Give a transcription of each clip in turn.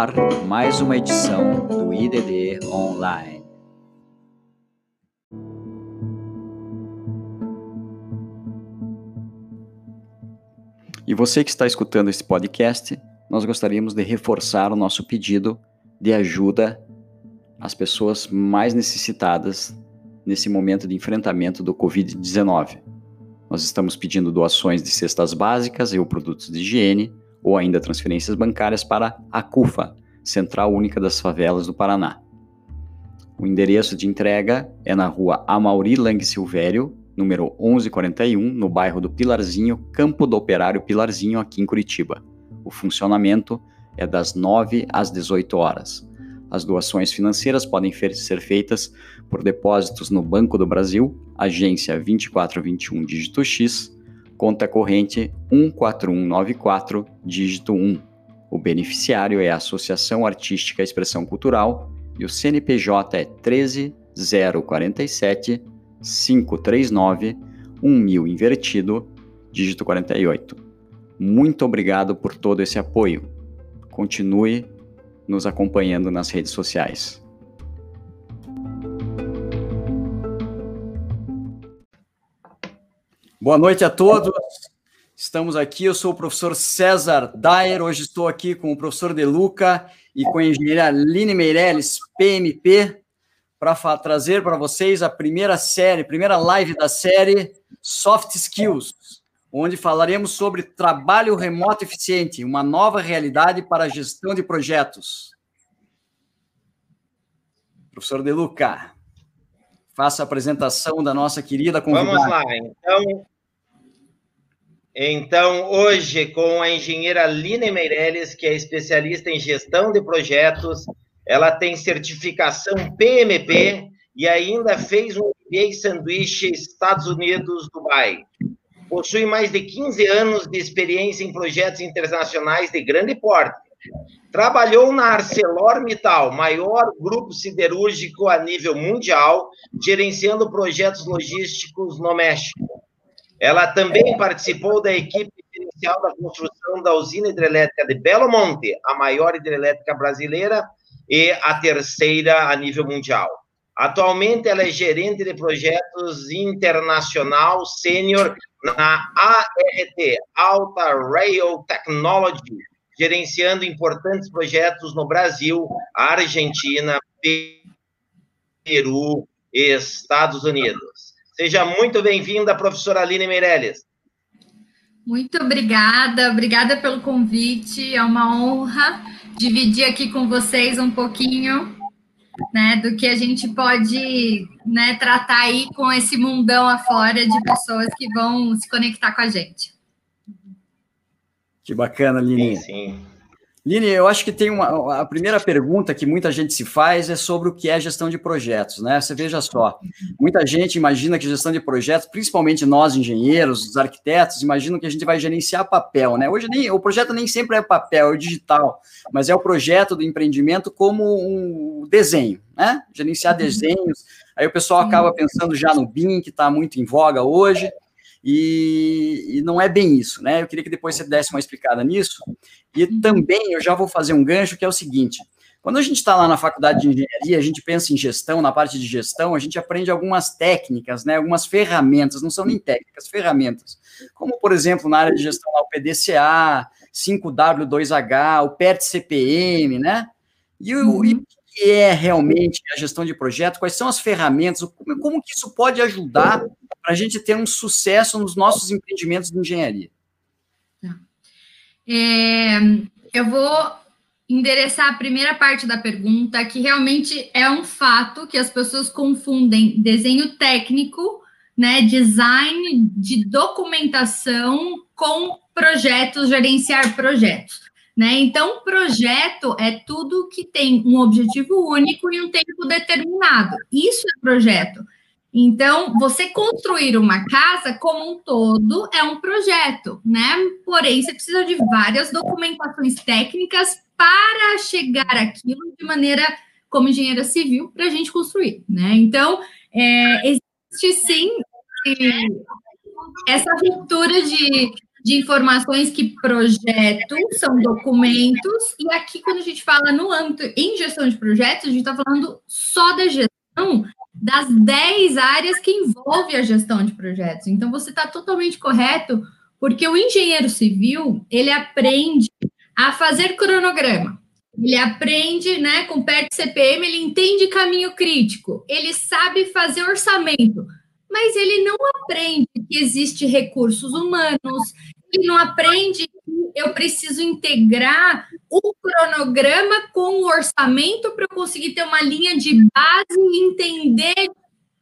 ar mais uma edição do IDD Online. E você que está escutando esse podcast, nós gostaríamos de reforçar o nosso pedido de ajuda às pessoas mais necessitadas nesse momento de enfrentamento do Covid-19. Nós estamos pedindo doações de cestas básicas e ou produtos de higiene, ou ainda transferências bancárias para a CUFA, Central Única das Favelas do Paraná. O endereço de entrega é na rua Amauri Lang Silvério, número 1141, no bairro do Pilarzinho, Campo do Operário Pilarzinho, aqui em Curitiba. O funcionamento é das 9 às 18 horas. As doações financeiras podem ser feitas por depósitos no Banco do Brasil, agência 2421 dígito X, conta corrente 14194 dígito 1. O beneficiário é a Associação Artística Expressão Cultural e o CNPJ é 13047 539 1000 invertido, dígito 48. Muito obrigado por todo esse apoio. Continue nos acompanhando nas redes sociais. Boa noite a todos. Estamos aqui, eu sou o professor César Dyer, hoje estou aqui com o professor De Luca e com a engenheira Aline Meirelles, PMP, para trazer para vocês a primeira série, primeira live da série Soft Skills, onde falaremos sobre trabalho remoto eficiente, uma nova realidade para a gestão de projetos. Professor De Luca, faça a apresentação da nossa querida convidada. Vamos lá, então. Então, hoje, com a engenheira Line Meirelles, que é especialista em gestão de projetos, ela tem certificação PMP e ainda fez um MBA sanduíche Estados Unidos, Dubai. Possui mais de 15 anos de experiência em projetos internacionais de grande porte. Trabalhou na ArcelorMittal, maior grupo siderúrgico a nível mundial, gerenciando projetos logísticos no México. Ela também participou da equipe inicial da construção da usina hidrelétrica de Belo Monte, a maior hidrelétrica brasileira, e a terceira a nível mundial. Atualmente, ela é gerente de projetos internacional sênior na ART, Alta Rail Technology, gerenciando importantes projetos no Brasil, Argentina, Peru e Estados Unidos. Seja muito bem-vinda, professora Aline Meirelles. Muito obrigada, obrigada pelo convite, é uma honra dividir aqui com vocês um pouquinho né, do que a gente pode né, tratar aí com esse mundão afora de pessoas que vão se conectar com a gente. Que bacana, Lininha. Sim, sim. Lini, eu acho que tem uma. A primeira pergunta que muita gente se faz é sobre o que é gestão de projetos, né? Você veja só, muita gente imagina que gestão de projetos, principalmente nós engenheiros, os arquitetos, imaginam que a gente vai gerenciar papel, né? Hoje nem, o projeto nem sempre é papel, é digital, mas é o projeto do empreendimento como um desenho, né? Gerenciar uhum. desenhos. Aí o pessoal acaba pensando já no BIM, que está muito em voga hoje. E, e, não é bem isso, né? Eu queria que depois você desse uma explicada nisso. E uhum. também eu já vou fazer um gancho que é o seguinte: quando a gente está lá na faculdade de engenharia, a gente pensa em gestão, na parte de gestão, a gente aprende algumas técnicas, né? Algumas ferramentas, não são nem técnicas, ferramentas. Como, por exemplo, na área de gestão, lá, o PDCA, 5W2H, o PERT-CPM, né? E o, uhum. e o que é realmente a gestão de projeto? Quais são as ferramentas? Como, como que isso pode ajudar para a gente ter um sucesso nos nossos empreendimentos de engenharia? Tá. É, eu vou endereçar a primeira parte da pergunta, que realmente é um fato que as pessoas confundem desenho técnico, né, design de documentação com projetos, gerenciar projetos. Né? Então, projeto é tudo que tem um objetivo único e um tempo determinado. Isso é projeto. Então, você construir uma casa como um todo é um projeto, né? Porém, você precisa de várias documentações técnicas para chegar aquilo de maneira como engenheira civil para a gente construir, né? Então, é, existe sim essa ruptura de de informações que projeto são documentos, e aqui, quando a gente fala no âmbito em gestão de projetos, a gente está falando só da gestão das 10 áreas que envolve a gestão de projetos. Então, você está totalmente correto, porque o engenheiro civil, ele aprende a fazer cronograma, ele aprende, né, com PERT CPM, ele entende caminho crítico, ele sabe fazer orçamento, mas ele não aprende que existe recursos humanos, ele não aprende que eu preciso integrar o cronograma com o orçamento para eu conseguir ter uma linha de base e entender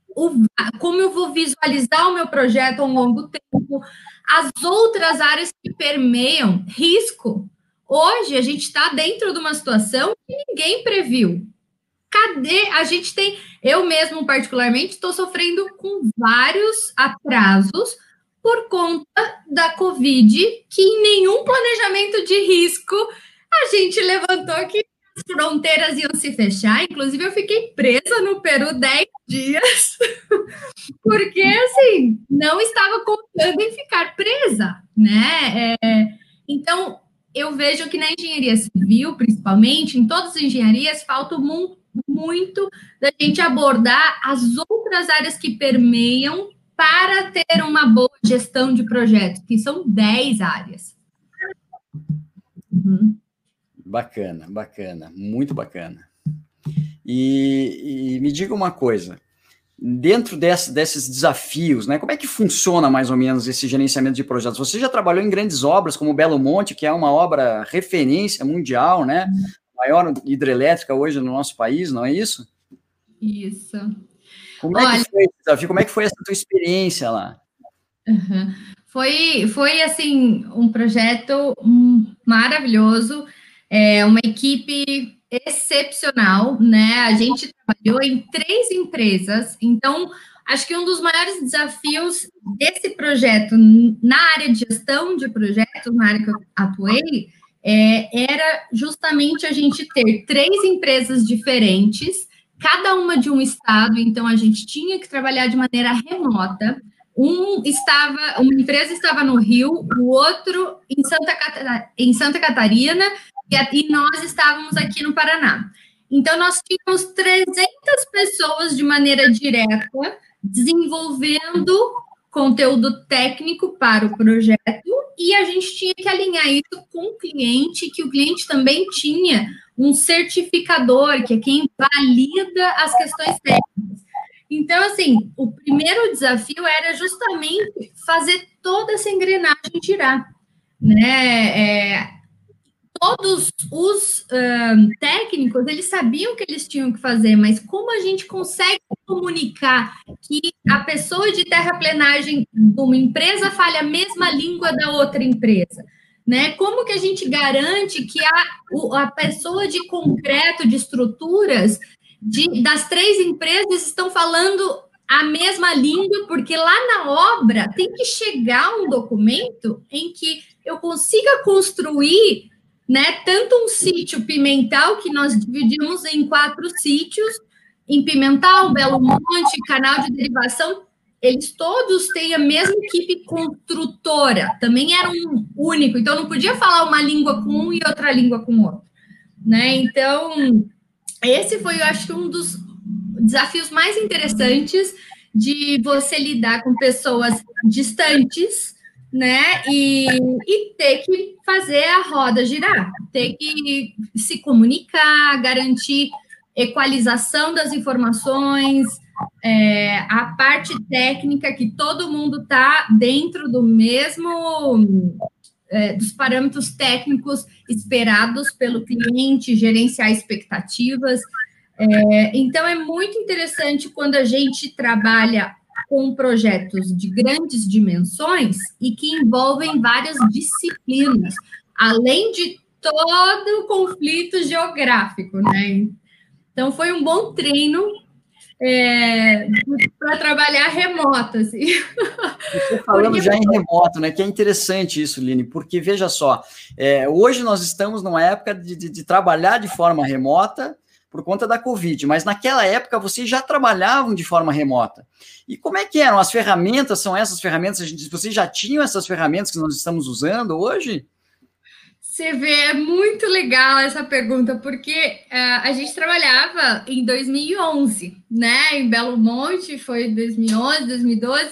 o, como eu vou visualizar o meu projeto ao longo tempo, as outras áreas que permeiam risco. Hoje a gente está dentro de uma situação que ninguém previu. Cadê? A gente tem, eu mesmo particularmente, estou sofrendo com vários atrasos por conta da Covid, que em nenhum planejamento de risco a gente levantou que as fronteiras iam se fechar. Inclusive, eu fiquei presa no Peru 10 dias, porque assim, não estava contando em ficar presa, né? É, então, eu vejo que na engenharia civil, principalmente, em todas as engenharias, falta muito muito da gente abordar as outras áreas que permeiam para ter uma boa gestão de projetos, que são 10 áreas. Uhum. Bacana, bacana, muito bacana. E, e, me diga uma coisa, dentro desse, desses desafios, né, como é que funciona mais ou menos esse gerenciamento de projetos? Você já trabalhou em grandes obras como Belo Monte, que é uma obra referência mundial, né? Maior hidrelétrica hoje no nosso país, não é isso? Isso. Como é Olha, que foi esse desafio? Como é que foi essa tua experiência lá? Uhum. Foi, foi assim um projeto maravilhoso, é uma equipe excepcional, né? A gente trabalhou em três empresas, então acho que um dos maiores desafios desse projeto na área de gestão de projetos, na área que eu atuei, é, era justamente a gente ter três empresas diferentes, cada uma de um estado, então a gente tinha que trabalhar de maneira remota. Um estava, uma empresa estava no Rio, o outro em Santa, em Santa Catarina, e nós estávamos aqui no Paraná. Então, nós tínhamos 300 pessoas de maneira direta desenvolvendo conteúdo técnico para o projeto e a gente tinha que alinhar isso com o cliente, que o cliente também tinha um certificador, que é quem valida as questões técnicas. Então, assim, o primeiro desafio era justamente fazer toda essa engrenagem girar, né? É, todos os técnicos, eles sabiam o que eles tinham que fazer, mas como a gente consegue comunicar que a pessoa de terraplenagem de uma empresa fale a mesma língua da outra empresa? Né? Como que a gente garante que a, a pessoa de concreto, de estruturas, de, das três empresas estão falando a mesma língua, porque lá na obra tem que chegar um documento em que eu consiga construir né? Tanto um sítio Pimental, que nós dividimos em quatro sítios, em Pimental, Belo Monte, Canal de Derivação, eles todos têm a mesma equipe construtora, também era um único, então não podia falar uma língua com um e outra língua com outro, né? Então, esse foi, eu acho, um dos desafios mais interessantes de você lidar com pessoas distantes, né? E, e ter que fazer a roda girar, ter que se comunicar, garantir equalização das informações, é, a parte técnica que todo mundo está dentro do mesmo é, dos parâmetros técnicos esperados pelo cliente, gerenciar expectativas. É, então é muito interessante quando a gente trabalha com projetos de grandes dimensões e que envolvem várias disciplinas, além de todo o conflito geográfico, né? Então foi um bom treino é, para trabalhar remoto, assim. Falando porque... já em remoto, né? Que é interessante isso, Line, porque veja só, é, hoje nós estamos numa época de, de, de trabalhar de forma remota, por conta da Covid, mas naquela época vocês já trabalhavam de forma remota. E como é que eram? As ferramentas são essas ferramentas? Vocês já tinham essas ferramentas que nós estamos usando hoje? Você vê, é muito legal essa pergunta, porque uh, a gente trabalhava em 2011, né? Em Belo Monte, foi 2011, 2012.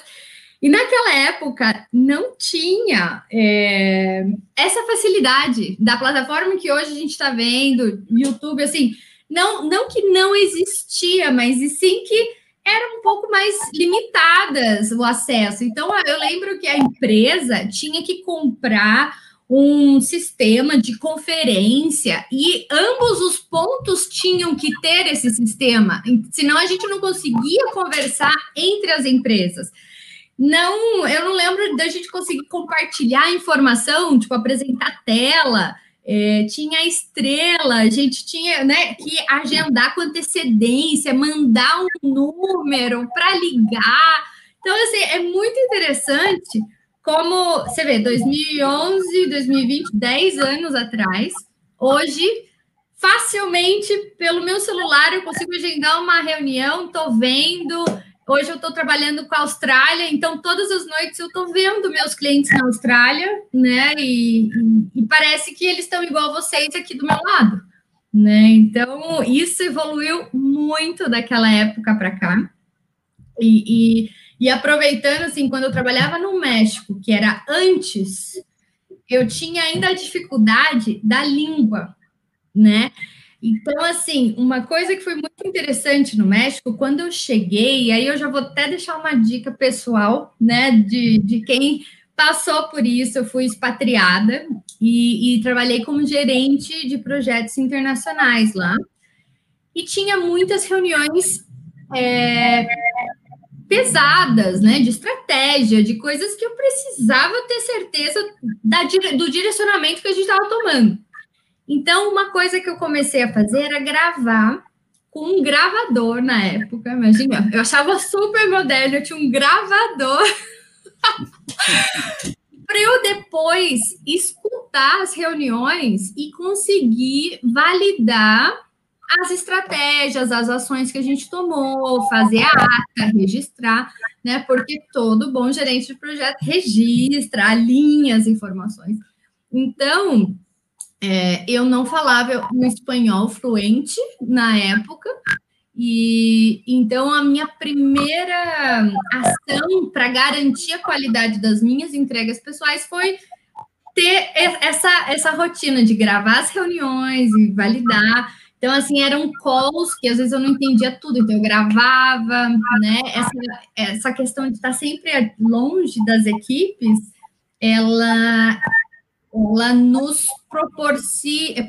E naquela época não tinha é, essa facilidade da plataforma que hoje a gente está vendo, YouTube, assim, não, não que não existia, mas e sim que era um pouco mais limitadas o acesso. Então, eu lembro que a empresa tinha que comprar um sistema de conferência e ambos os pontos tinham que ter esse sistema, senão a gente não conseguia conversar entre as empresas. Não, eu não lembro da gente conseguir compartilhar informação, tipo apresentar tela. É, tinha estrela, a gente tinha né, que agendar com antecedência, mandar um número para ligar. Então, assim, é muito interessante como você vê, 2011, 2020, 10 anos atrás, hoje, facilmente, pelo meu celular, eu consigo agendar uma reunião, estou vendo. Hoje eu estou trabalhando com a Austrália, então todas as noites eu estou vendo meus clientes na Austrália, né? E, e, e parece que eles estão igual vocês aqui do meu lado, né? Então isso evoluiu muito daquela época para cá. e, e e aproveitando, assim, quando eu trabalhava no México, que era antes, eu tinha ainda a dificuldade da língua, né? Então, assim, uma coisa que foi muito interessante no México, quando eu cheguei, aí eu já vou até deixar uma dica pessoal, né, de, de quem passou por isso, eu fui expatriada e, e trabalhei como gerente de projetos internacionais lá. E tinha muitas reuniões é, pesadas, né, de estratégia, de coisas que eu precisava ter certeza da, do direcionamento que a gente estava tomando. Então, uma coisa que eu comecei a fazer era gravar com um gravador na época, imagina, eu achava super moderno, eu tinha um gravador para eu depois escutar as reuniões e conseguir validar as estratégias, as ações que a gente tomou, fazer a ata, registrar, né? Porque todo bom gerente de projeto registra, alinha as informações. Então, é, eu não falava um espanhol fluente na época, e então a minha primeira ação para garantir a qualidade das minhas entregas pessoais foi ter essa, essa rotina de gravar as reuniões e validar. Então, assim, eram calls que às vezes eu não entendia tudo, então eu gravava, né? Essa, essa questão de estar sempre longe das equipes, ela, ela nos proporciona,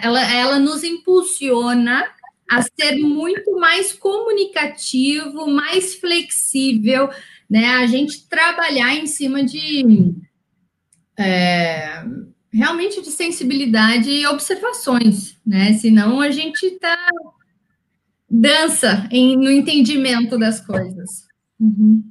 ela, ela nos impulsiona a ser muito mais comunicativo, mais flexível, né? A gente trabalhar em cima de. É, realmente de sensibilidade e observações, né? Senão a gente tá dança em, no entendimento das coisas. Uhum.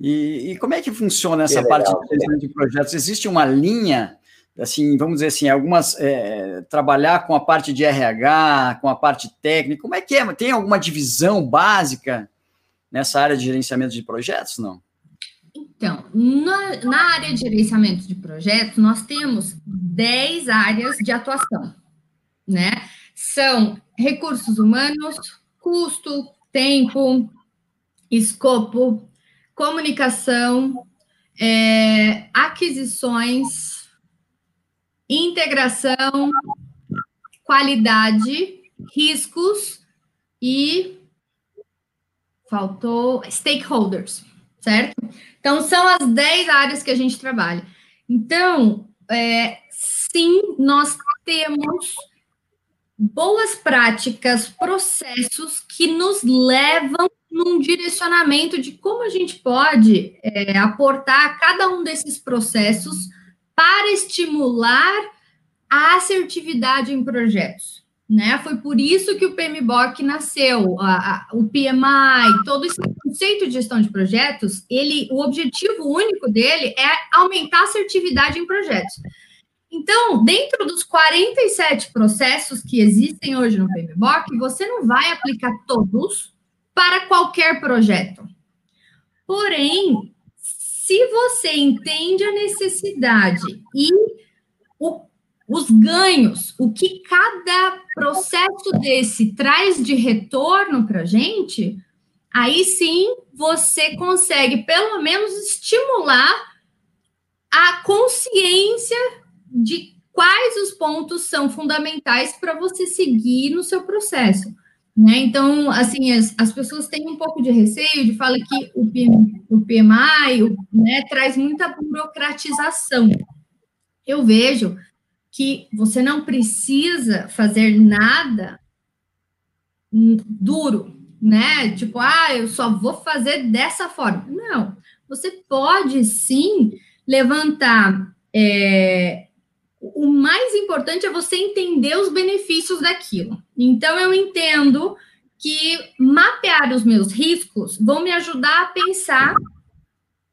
E, e, como é que funciona essa parte de, de projetos? Existe uma linha, assim, vamos dizer assim, algumas é, trabalhar com a parte de RH, com a parte técnica. Como é que é? Tem alguma divisão básica nessa área de gerenciamento de projetos? Não. Então, na, na, área de gerenciamento de projetos, nós temos 10 áreas de atuação, né? São recursos humanos, custo, tempo, escopo, comunicação, é, aquisições, integração, qualidade, riscos e faltou stakeholders, certo? Então, são as 10 áreas que a gente trabalha. Então, é, sim, nós temos boas práticas, processos que nos levam num direcionamento de como a gente pode é, aportar cada um desses processos para estimular a assertividade em projetos né? Foi por isso que o PMBOK nasceu, a, a, o PMI, todo esse conceito de gestão de projetos, ele, o objetivo único dele é aumentar a assertividade em projetos. Então, dentro dos 47 processos que existem hoje no PMBOK, você não vai aplicar todos para qualquer projeto. Porém, se você entende a necessidade e o, os ganhos, o que cada processo desse traz de retorno para a gente, aí sim você consegue pelo menos estimular a consciência de quais os pontos são fundamentais para você seguir no seu processo. Né? Então, assim, as, as pessoas têm um pouco de receio de falar que o, PM, o PMI o, né, traz muita burocratização. Eu vejo que você não precisa fazer nada duro, né? Tipo, ah, eu só vou fazer dessa forma. Não, você pode sim levantar é, o mais importante é você entender os benefícios daquilo. Então, eu entendo que mapear os meus riscos vão me ajudar a pensar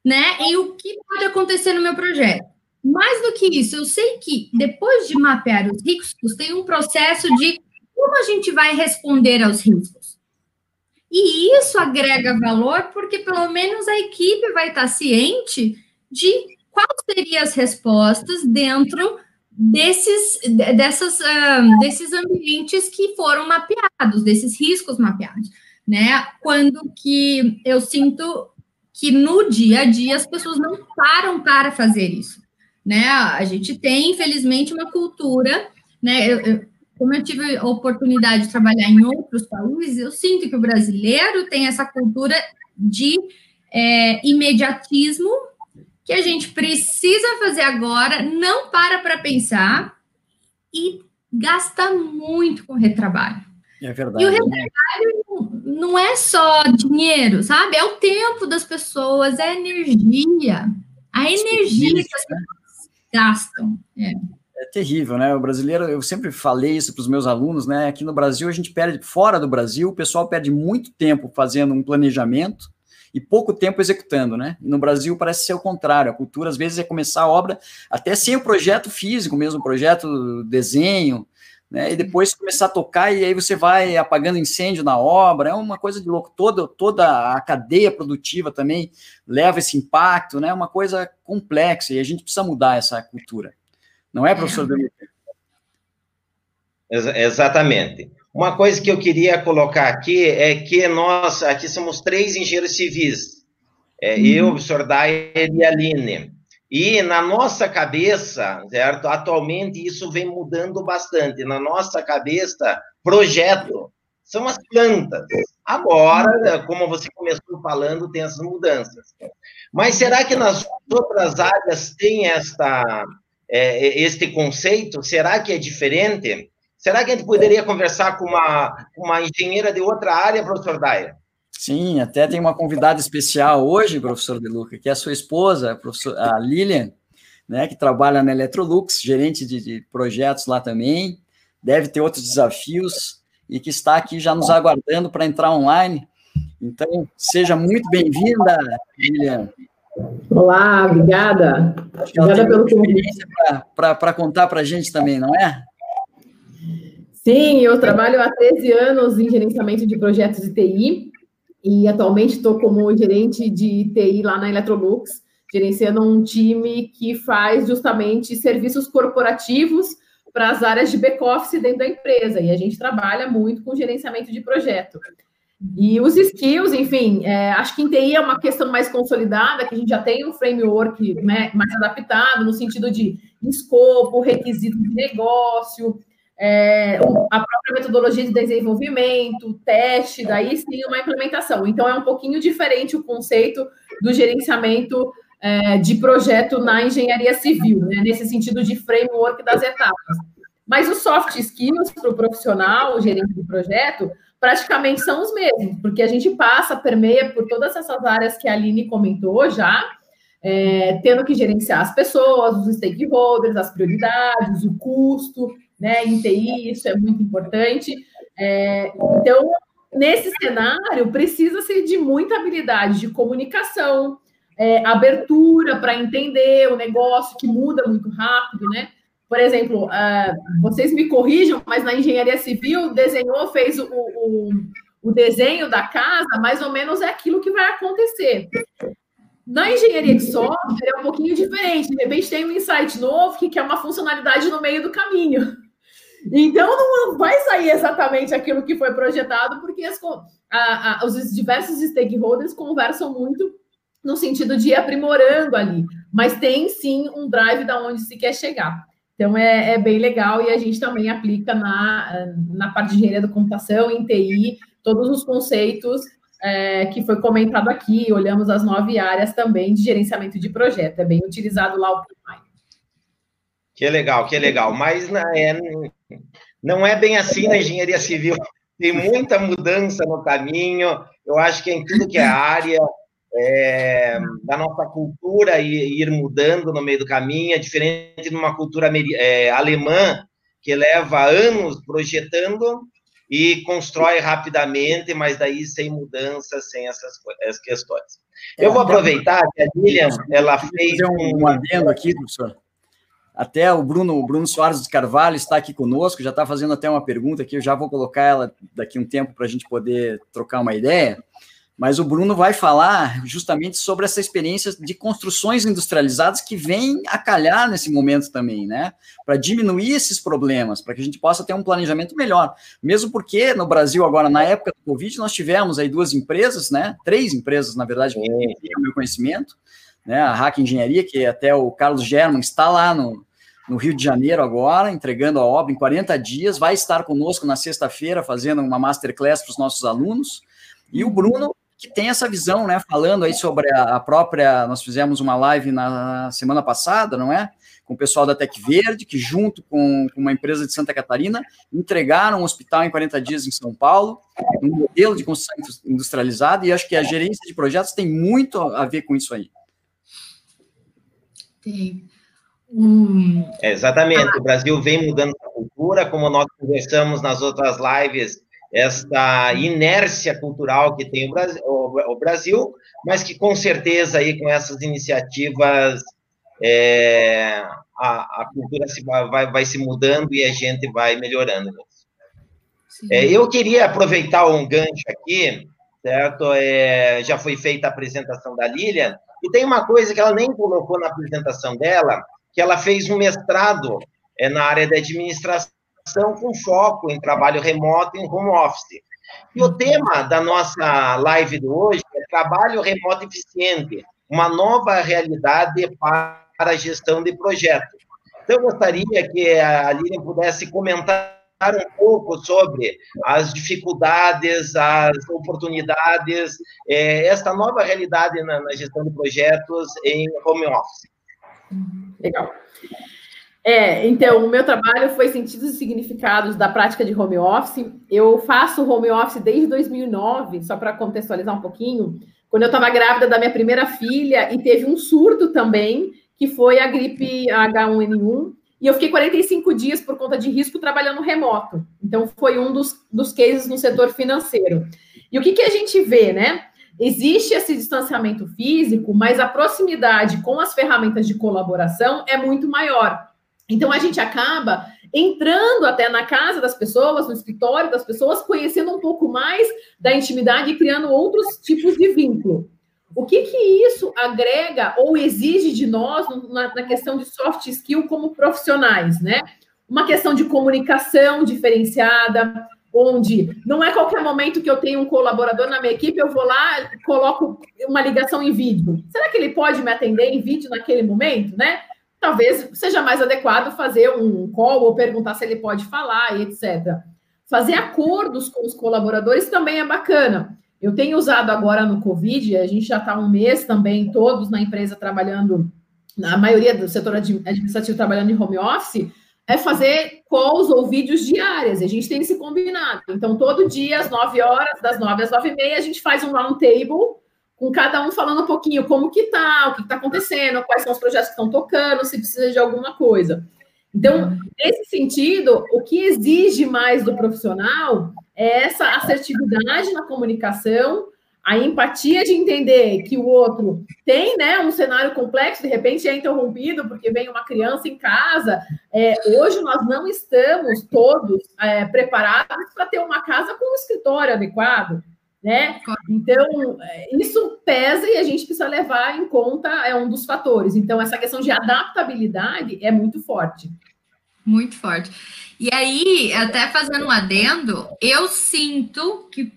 né, em o que pode acontecer no meu projeto. Mais do que isso, eu sei que depois de mapear os riscos, tem um processo de como a gente vai responder aos riscos. E isso agrega valor, porque pelo menos a equipe vai estar ciente de quais seriam as respostas dentro desses, dessas, uh, desses ambientes que foram mapeados, desses riscos mapeados, né? Quando que eu sinto que no dia a dia as pessoas não param para fazer isso, né? A gente tem, infelizmente, uma cultura, né? Eu, eu, como eu tive a oportunidade de trabalhar em outros países, eu sinto que o brasileiro tem essa cultura de é, imediatismo que a gente precisa fazer agora, não para para pensar e gasta muito com retrabalho. É verdade. E o né? retrabalho né? não é só dinheiro, sabe? É o tempo das pessoas, é a energia. A energia que as né? pessoas gastam. É. É terrível, né? O brasileiro, eu sempre falei isso para os meus alunos, né? Aqui no Brasil, a gente perde, fora do Brasil, o pessoal perde muito tempo fazendo um planejamento e pouco tempo executando, né? E no Brasil parece ser o contrário. A cultura, às vezes, é começar a obra até sem o projeto físico mesmo, projeto desenho, né? E depois começar a tocar e aí você vai apagando incêndio na obra. É uma coisa de louco. Toda, toda a cadeia produtiva também leva esse impacto, né? É uma coisa complexa e a gente precisa mudar essa cultura. Não é, professor é. Exatamente. Uma coisa que eu queria colocar aqui é que nós aqui somos três engenheiros civis, é, uhum. eu, o Sr. Dair e a Aline. E na nossa cabeça, certo? Atualmente isso vem mudando bastante. Na nossa cabeça, projeto são as plantas. Agora, como você começou falando, tem essas mudanças. Mas será que nas outras áreas tem esta, é, este conceito? Será que é diferente? Será que a gente poderia conversar com uma, uma engenheira de outra área, professor Daia? Sim, até tem uma convidada especial hoje, professor De Luca, que é a sua esposa, a, a Lilian, né, que trabalha na Electrolux, gerente de, de projetos lá também, deve ter outros desafios e que está aqui já nos aguardando para entrar online. Então, seja muito bem-vinda, Lilian. Olá, obrigada. Obrigada pelo convite. Para contar para a gente também, não é? Sim, eu trabalho há 13 anos em gerenciamento de projetos de TI e atualmente estou como gerente de TI lá na Electrolux, gerenciando um time que faz justamente serviços corporativos para as áreas de back-office dentro da empresa. E a gente trabalha muito com gerenciamento de projeto. E os skills, enfim, é, acho que em TI é uma questão mais consolidada, que a gente já tem um framework né, mais adaptado, no sentido de escopo, requisito de negócio, é, a própria metodologia de desenvolvimento, teste, daí sim uma implementação. Então, é um pouquinho diferente o conceito do gerenciamento é, de projeto na engenharia civil, né, nesse sentido de framework das etapas. Mas os soft skills para o profissional, o gerente de projeto, praticamente são os mesmos, porque a gente passa, permeia por todas essas áreas que a Aline comentou já, é, tendo que gerenciar as pessoas, os stakeholders, as prioridades, o custo, né? Em TI, isso é muito importante. É, então, nesse cenário, precisa-se de muita habilidade de comunicação, é, abertura para entender o negócio que muda muito rápido, né? Por exemplo, uh, vocês me corrijam, mas na engenharia civil desenhou, fez o, o, o desenho da casa, mais ou menos é aquilo que vai acontecer. Na engenharia de software é um pouquinho diferente. De repente tem um insight novo que quer uma funcionalidade no meio do caminho. Então não vai sair exatamente aquilo que foi projetado, porque as, a, a, os diversos stakeholders conversam muito no sentido de ir aprimorando ali. Mas tem sim um drive da onde se quer chegar. Então é, é, bem legal e a gente também aplica na, na parte de engenharia da computação, em TI, todos os conceitos é, que foi comentado aqui, olhamos as nove áreas também de gerenciamento de projeto, é bem utilizado lá o PMI. Que legal, que legal, mas não é, não é bem assim na engenharia civil, tem muita mudança no caminho, eu acho que em tudo que é área, é, da nossa cultura e ir mudando no meio do caminho, é diferente de uma cultura é, alemã, que leva anos projetando e constrói rapidamente, mas daí sem mudanças, sem essas, essas questões. Eu vou aproveitar que a Lilian, ela fez um, um adendo aqui, professor. Até o Bruno, o Bruno Soares de Carvalho está aqui conosco, já está fazendo até uma pergunta aqui, eu já vou colocar ela daqui um tempo para a gente poder trocar uma ideia mas o Bruno vai falar justamente sobre essa experiência de construções industrializadas que vem a calhar nesse momento também, né? Para diminuir esses problemas, para que a gente possa ter um planejamento melhor. Mesmo porque no Brasil, agora, na época do Covid, nós tivemos aí duas empresas, né? Três empresas, na verdade, que têm o meu conhecimento, né? A Hack Engenharia, que até o Carlos German está lá no, no Rio de Janeiro agora, entregando a obra em 40 dias, vai estar conosco na sexta-feira fazendo uma masterclass para os nossos alunos. E o Bruno que tem essa visão, né? Falando aí sobre a, própria. Nós fizemos uma live na semana passada, não é? Com o pessoal da Tec Verde, que, junto com, com uma empresa de Santa Catarina, entregaram um hospital em 40 dias em São Paulo, um modelo de construção industrializada, e acho que a gerência de projetos tem muito a ver com isso aí. Tem. Hum. É, exatamente, o Brasil vem mudando a cultura, como nós conversamos nas outras lives esta inércia cultural que tem o Brasil, mas que com certeza aí com essas iniciativas é, a, a, cultura se, vai, vai se mudando e a gente vai melhorando. É, eu queria aproveitar um gancho aqui, certo? É, já foi feita a apresentação da Lilian, e tem uma coisa que ela nem colocou na apresentação dela, que ela fez um mestrado é, na área da administração com foco em trabalho remoto em home office. E o tema da nossa live de hoje é trabalho remoto eficiente, uma nova realidade para a gestão de projetos. Então, eu gostaria que a Lilian pudesse comentar um pouco sobre as dificuldades, as oportunidades, é, esta nova realidade na, na, gestão de projetos em home office. Legal. É, então, o meu trabalho foi sentidos e significados da prática de home office. Eu faço home office desde 2009, só para contextualizar um pouquinho, quando eu estava grávida da minha primeira filha e teve um surto também, que foi a gripe H1N1, e eu fiquei 45 dias por conta de risco trabalhando remoto. Então, foi um dos, dos cases no setor financeiro. E o que, que a gente vê, né? Existe esse distanciamento físico, mas a proximidade com as ferramentas de colaboração é muito maior. Então a gente acaba entrando até na casa das pessoas, no escritório das pessoas, conhecendo um pouco mais da intimidade e criando outros tipos de vínculo. O que que isso agrega ou exige de nós na, na questão de soft skill como profissionais, né? Uma questão de comunicação diferenciada, onde não é qualquer momento que eu tenho um colaborador na minha equipe, eu vou lá coloco uma ligação em vídeo. Será que ele pode me atender em vídeo naquele momento, né? Talvez seja mais adequado fazer um call ou perguntar se ele pode falar e etc. Fazer acordos com os colaboradores também é bacana. Eu tenho usado agora no Covid, a gente já está um mês também, todos na empresa trabalhando, na maioria do setor administrativo trabalhando em home office, é fazer calls ou vídeos diários. A gente tem se combinado. Então, todo dia, às 9 horas, das 9 às 9 e meia, a gente faz um round table com cada um falando um pouquinho como que tá, o que está acontecendo, quais são os projetos que estão tocando, se precisa de alguma coisa. Então, nesse sentido, o que exige mais do profissional é essa assertividade na comunicação, a empatia de entender que o outro tem né, um cenário complexo, de repente é interrompido porque vem uma criança em casa. É, hoje nós não estamos todos é, preparados para ter uma casa com um escritório adequado. Né? Então, é, isso pesa e a gente precisa levar em conta, é um dos fatores. Então, essa questão de adaptabilidade é muito forte. Muito forte. E aí, até fazendo um adendo, eu sinto que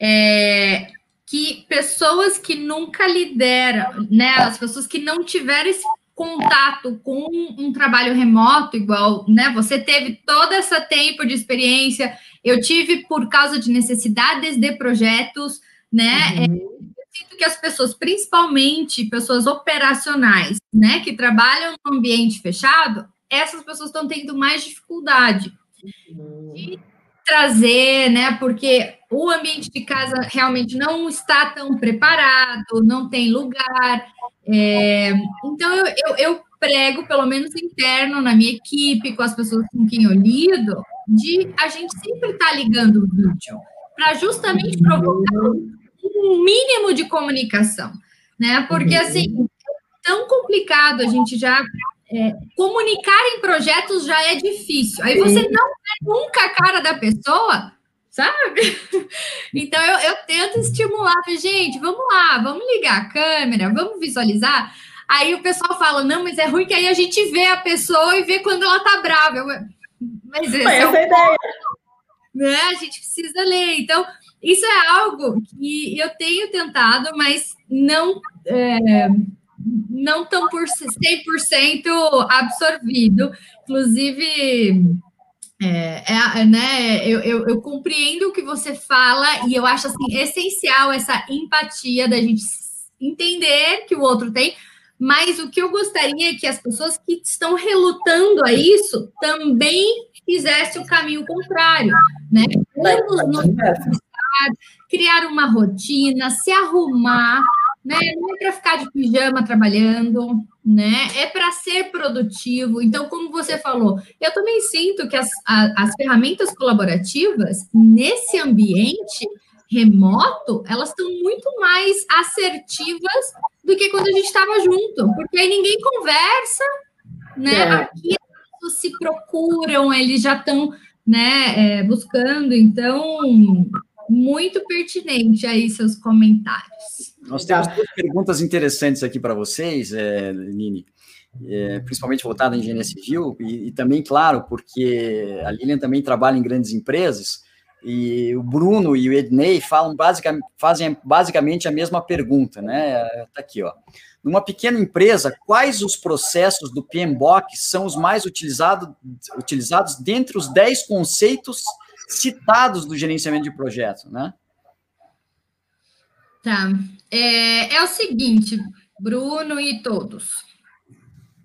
é, que pessoas que nunca lideram, né, as pessoas que não tiveram esse contato com um trabalho remoto igual, né, você teve todo esse tempo de experiência, eu tive por causa de necessidades de projetos, né, uhum. é, eu sinto que as pessoas, principalmente pessoas operacionais, né, que trabalham no ambiente fechado, essas pessoas estão tendo mais dificuldade uhum. de trazer, né? Porque o ambiente de casa realmente não está tão preparado, não tem lugar. É, então, eu, eu, eu, prego, pelo menos interno, na minha equipe, com as pessoas com quem eu lido, de a gente sempre estar tá ligando o vídeo, para justamente provocar um mínimo de comunicação, né? Porque, assim, é tão complicado a gente já é, comunicar em projetos já é difícil. Aí você não vê nunca a cara da pessoa, sabe? Então eu, eu tento estimular, gente, vamos lá, vamos ligar a câmera, vamos visualizar. Aí o pessoal fala, não, mas é ruim que aí a gente vê a pessoa e vê quando ela tá brava. Eu, mas esse é o ideia. Né? A gente precisa ler. Então, isso é algo que eu tenho tentado, mas não. É, não tão por 100% absorvido. Inclusive, é, é, né, eu, eu, eu, compreendo o que você fala e eu acho assim, essencial essa empatia da gente entender que o outro tem, mas o que eu gostaria é que as pessoas que estão relutando a isso também fizessem o caminho contrário, né? criar uma rotina, se arrumar, né? Não é para ficar de pijama trabalhando, né? É para ser produtivo. Então, como você falou, eu também sinto que as, a, as ferramentas colaborativas nesse ambiente remoto, elas estão muito mais assertivas do que quando a gente estava junto, porque aí ninguém conversa, né? É. Aqui as pessoas se procuram, eles já estão, né, é, buscando. Então, muito pertinente aí seus comentários. Nós temos duas perguntas interessantes aqui para vocês, é, Nini, é, principalmente voltada à engenharia civil, e, e, também, claro, porque a Lilian também trabalha em grandes empresas, e o Bruno e o Ednei falam basicamente, fazem basicamente a mesma pergunta, né? Está aqui, ó. Numa pequena empresa, quais os processos do PMBOK são os mais utilizado, utilizados dentre os 10 conceitos citados do gerenciamento de projetos, né? Tá. É, é o seguinte, Bruno e todos.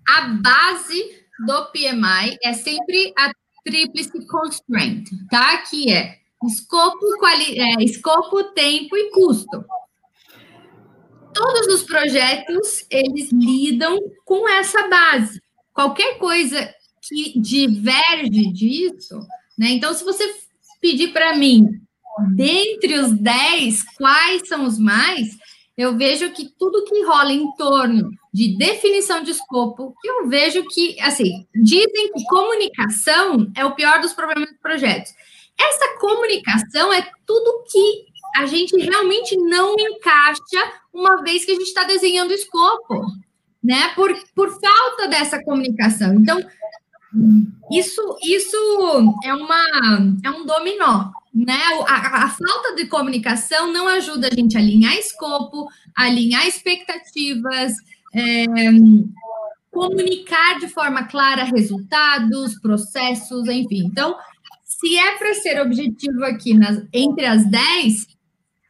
A base do PMI é sempre a tríplice constraint, tá? Que é escopo, quali é, escopo, tempo e custo. Todos os projetos, eles lidam com essa base. Qualquer coisa que diverge disso, né? Então, se você pedir para mim, dentre os 10, quais são os mais, eu vejo que tudo que rola em torno de definição de escopo, eu vejo que, assim, dizem que comunicação é o pior dos problemas de projetos. Essa comunicação é tudo que a gente realmente não encaixa uma vez que a gente está desenhando o escopo, né? Por, por falta dessa comunicação. Então, isso, isso é, uma, é um dominó, né? A, a, falta de comunicação não ajuda a gente a alinhar escopo, alinhar expectativas, é, comunicar de forma clara resultados, processos, enfim. Então, se é para ser objetivo aqui nas, entre as 10,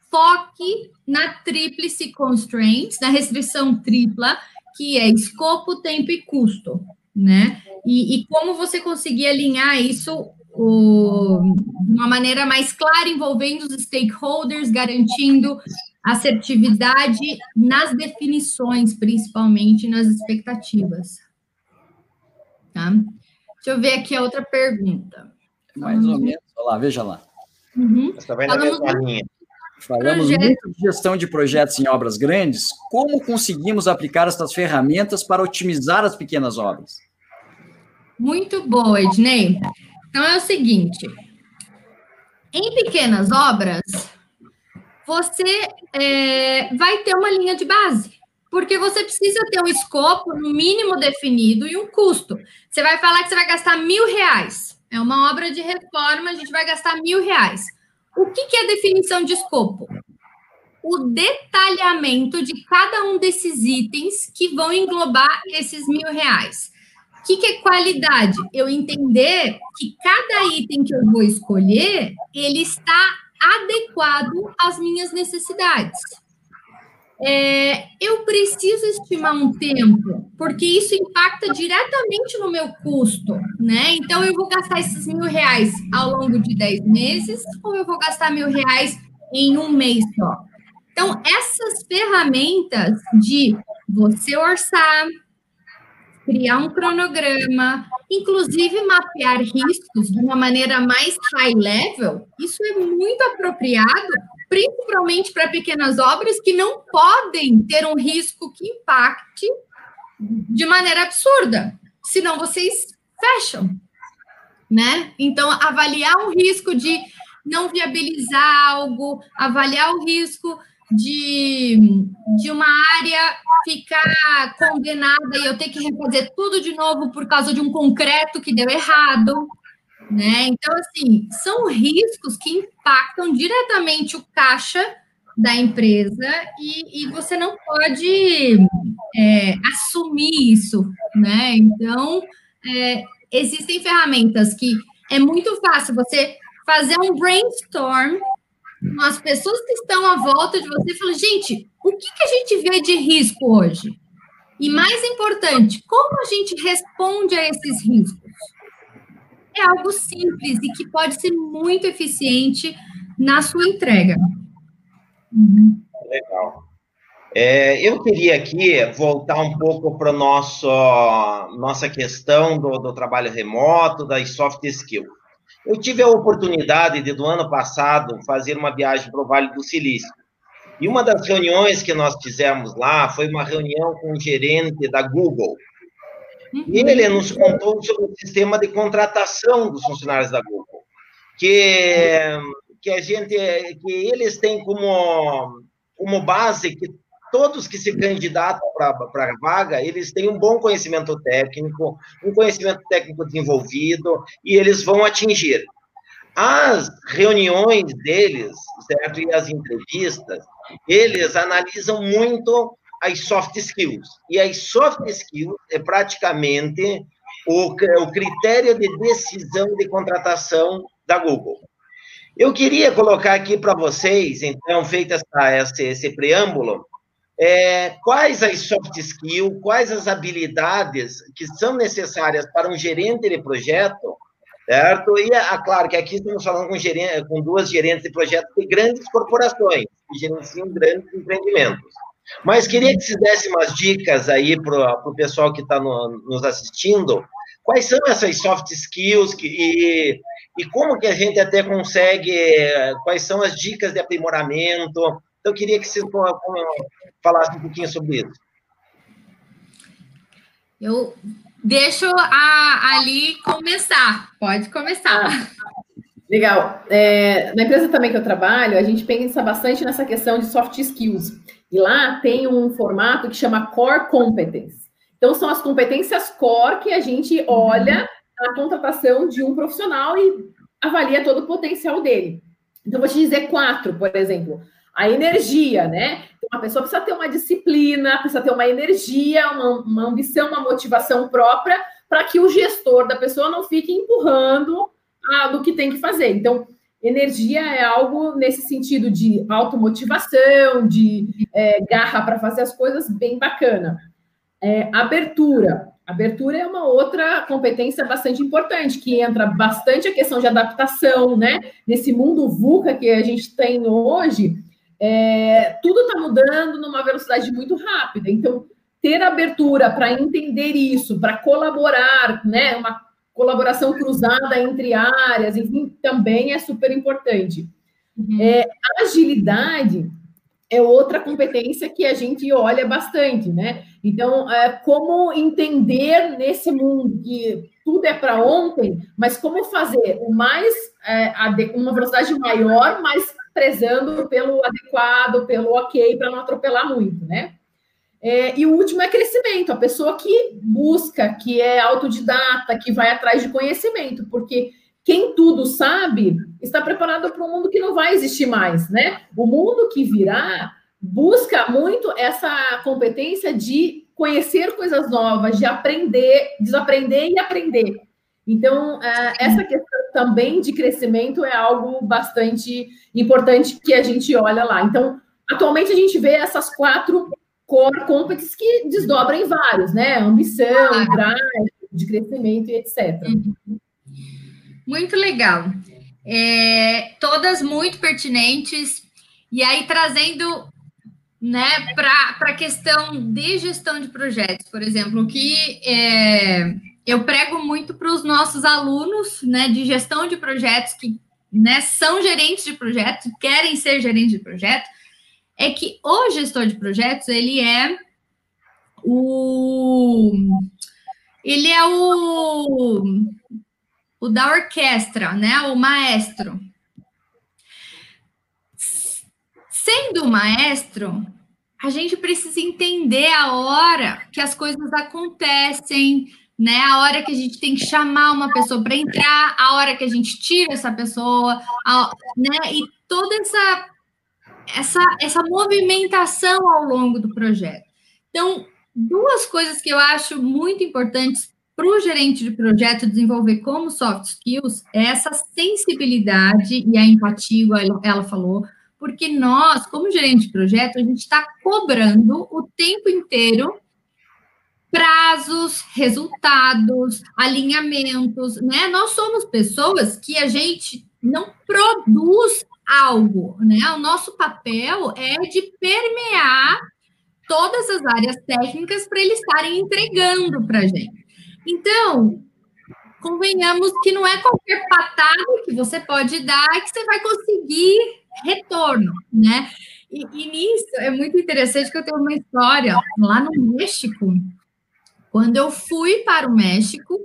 foque na tríplice constraints, na restrição tripla, que é escopo, tempo e custo né? E, e como você conseguir alinhar isso o, de uma maneira mais clara, envolvendo os stakeholders, garantindo assertividade nas definições, principalmente nas expectativas. Tá? Deixa eu ver aqui a outra pergunta. Mais ou menos, olha lá, veja lá. Uhum. Você tá vendo a mesma linha. Falamos projeto. muito de gestão de projetos em obras grandes. Como conseguimos aplicar essas ferramentas para otimizar as pequenas obras? Muito boa, Ednei. Então é o seguinte: em pequenas obras, você é, vai ter uma linha de base, porque você precisa ter um escopo no mínimo definido e um custo. Você vai falar que você vai gastar mil reais. É uma obra de reforma, a gente vai gastar mil reais. O que, que é definição de escopo? O detalhamento de cada um desses itens que vão englobar esses mil reais. O que, que é qualidade? Eu entender que cada item que eu vou escolher, ele está adequado às minhas necessidades. É, eu preciso estimar um tempo, porque isso impacta diretamente no meu custo, né? Então, eu vou gastar esses mil reais ao longo de dez meses, ou eu vou gastar mil reais em um mês só? Então, essas ferramentas de você orçar, criar um cronograma, inclusive mapear riscos de uma maneira mais high level, isso é muito apropriado, principalmente para pequenas obras que não podem ter um risco que impacte de maneira absurda, senão vocês fecham, né? Então, avaliar um risco de não viabilizar algo, avaliar o risco de, de uma área ficar condenada e eu ter que refazer tudo de novo por causa de um concreto que deu errado, né? Então, assim, são riscos que impactam diretamente o caixa da empresa e, e você não pode é, assumir isso, né? Então, é, existem ferramentas que é muito fácil você fazer um brainstorm as pessoas que estão à volta de você falam, gente, o que, que a gente vê de risco hoje? E mais importante, como a gente responde a esses riscos? É algo simples e que pode ser muito eficiente na sua entrega. Uhum. Legal. É, eu queria aqui voltar um pouco para nosso nossa questão do, do trabalho remoto, das soft skills. Eu tive a oportunidade de, do ano passado, fazer uma viagem para o Vale do Silício. E uma das reuniões que nós fizemos lá foi uma reunião com o gerente da Google. E ele nos contou sobre o sistema de contratação dos funcionários da Google, que, que a gente, que eles têm como, como base que todos que se candidatam para a vaga, eles têm um bom conhecimento técnico, um conhecimento técnico desenvolvido, e eles vão atingir. As reuniões deles, certo? E as entrevistas, eles analisam muito as soft skills. E as soft skills é praticamente o, o critério de decisão de contratação da Google. Eu queria colocar aqui para vocês, então, feito essa, esse, preâmbulo, é, quais as soft skills, quais as habilidades que são necessárias para um gerente de projeto, certo? E, é, claro, que aqui estamos falando com, gerente, com duas gerentes de projeto de grandes corporações, que gerenciam grandes empreendimentos. Mas queria que vocês dessem umas dicas aí para o pessoal que está no, nos assistindo, quais são essas soft skills que, e, e como que a gente até consegue, quais são as dicas de aprimoramento, então, eu queria que você falasse um pouquinho sobre isso. Eu deixo a Ali começar. Pode começar. Ah, legal. É, na empresa também que eu trabalho, a gente pensa bastante nessa questão de soft skills. E lá tem um formato que chama Core Competence. Então, são as competências core que a gente olha na contratação de um profissional e avalia todo o potencial dele. Então, vou te dizer quatro, por exemplo a energia, né? Então, a pessoa precisa ter uma disciplina, precisa ter uma energia, uma, uma ambição, uma motivação própria, para que o gestor da pessoa não fique empurrando a, do que tem que fazer. Então, energia é algo nesse sentido de automotivação, de é, garra para fazer as coisas bem bacana. É, abertura. Abertura é uma outra competência bastante importante, que entra bastante a questão de adaptação, né? Nesse mundo VUCA que a gente tem hoje, é, tudo está mudando numa velocidade muito rápida. Então, ter abertura para entender isso, para colaborar, né, uma colaboração cruzada entre áreas, enfim, também é super importante. Uhum. É, agilidade é outra competência que a gente olha bastante, né? Então, é, como entender nesse mundo que tudo é para ontem, mas como fazer o mais é, uma velocidade maior, mas prezando pelo adequado, pelo ok, para não atropelar muito, né? É, e o último é crescimento, a pessoa que busca, que é autodidata, que vai atrás de conhecimento, porque quem tudo sabe está preparado para um mundo que não vai existir mais, né? O mundo que virá busca muito essa competência de conhecer coisas novas, de aprender, desaprender e aprender. Então, é, essa questão também de crescimento é algo bastante importante que a gente olha lá. Então, atualmente a gente vê essas quatro core competências que desdobram em vários, né? Ambição, drive, de crescimento e etc. Muito legal. É, todas muito pertinentes. E aí, trazendo né, para a questão de gestão de projetos, por exemplo, que é, eu prego muito para os nossos alunos né, de gestão de projetos que né, são gerentes de projetos, querem ser gerentes de projeto, é que o gestor de projetos, ele é o ele é o o da orquestra, né? O maestro. Sendo maestro, a gente precisa entender a hora que as coisas acontecem, né? A hora que a gente tem que chamar uma pessoa para entrar, a hora que a gente tira essa pessoa, a, né? E toda essa, essa, essa movimentação ao longo do projeto. Então, duas coisas que eu acho muito importantes para o gerente de projeto desenvolver como soft skills é essa sensibilidade e a empatia, ela, falou, porque nós, como gerente de projeto, a gente está cobrando o tempo inteiro prazos, resultados, alinhamentos, né? Nós somos pessoas que a gente não produz algo, né? O nosso papel é de permear todas as áreas técnicas para eles estarem entregando para a gente. Então, convenhamos que não é qualquer patada que você pode dar que você vai conseguir retorno, né? E, e, nisso é muito interessante que eu tenho uma história lá no México. Quando eu fui para o México,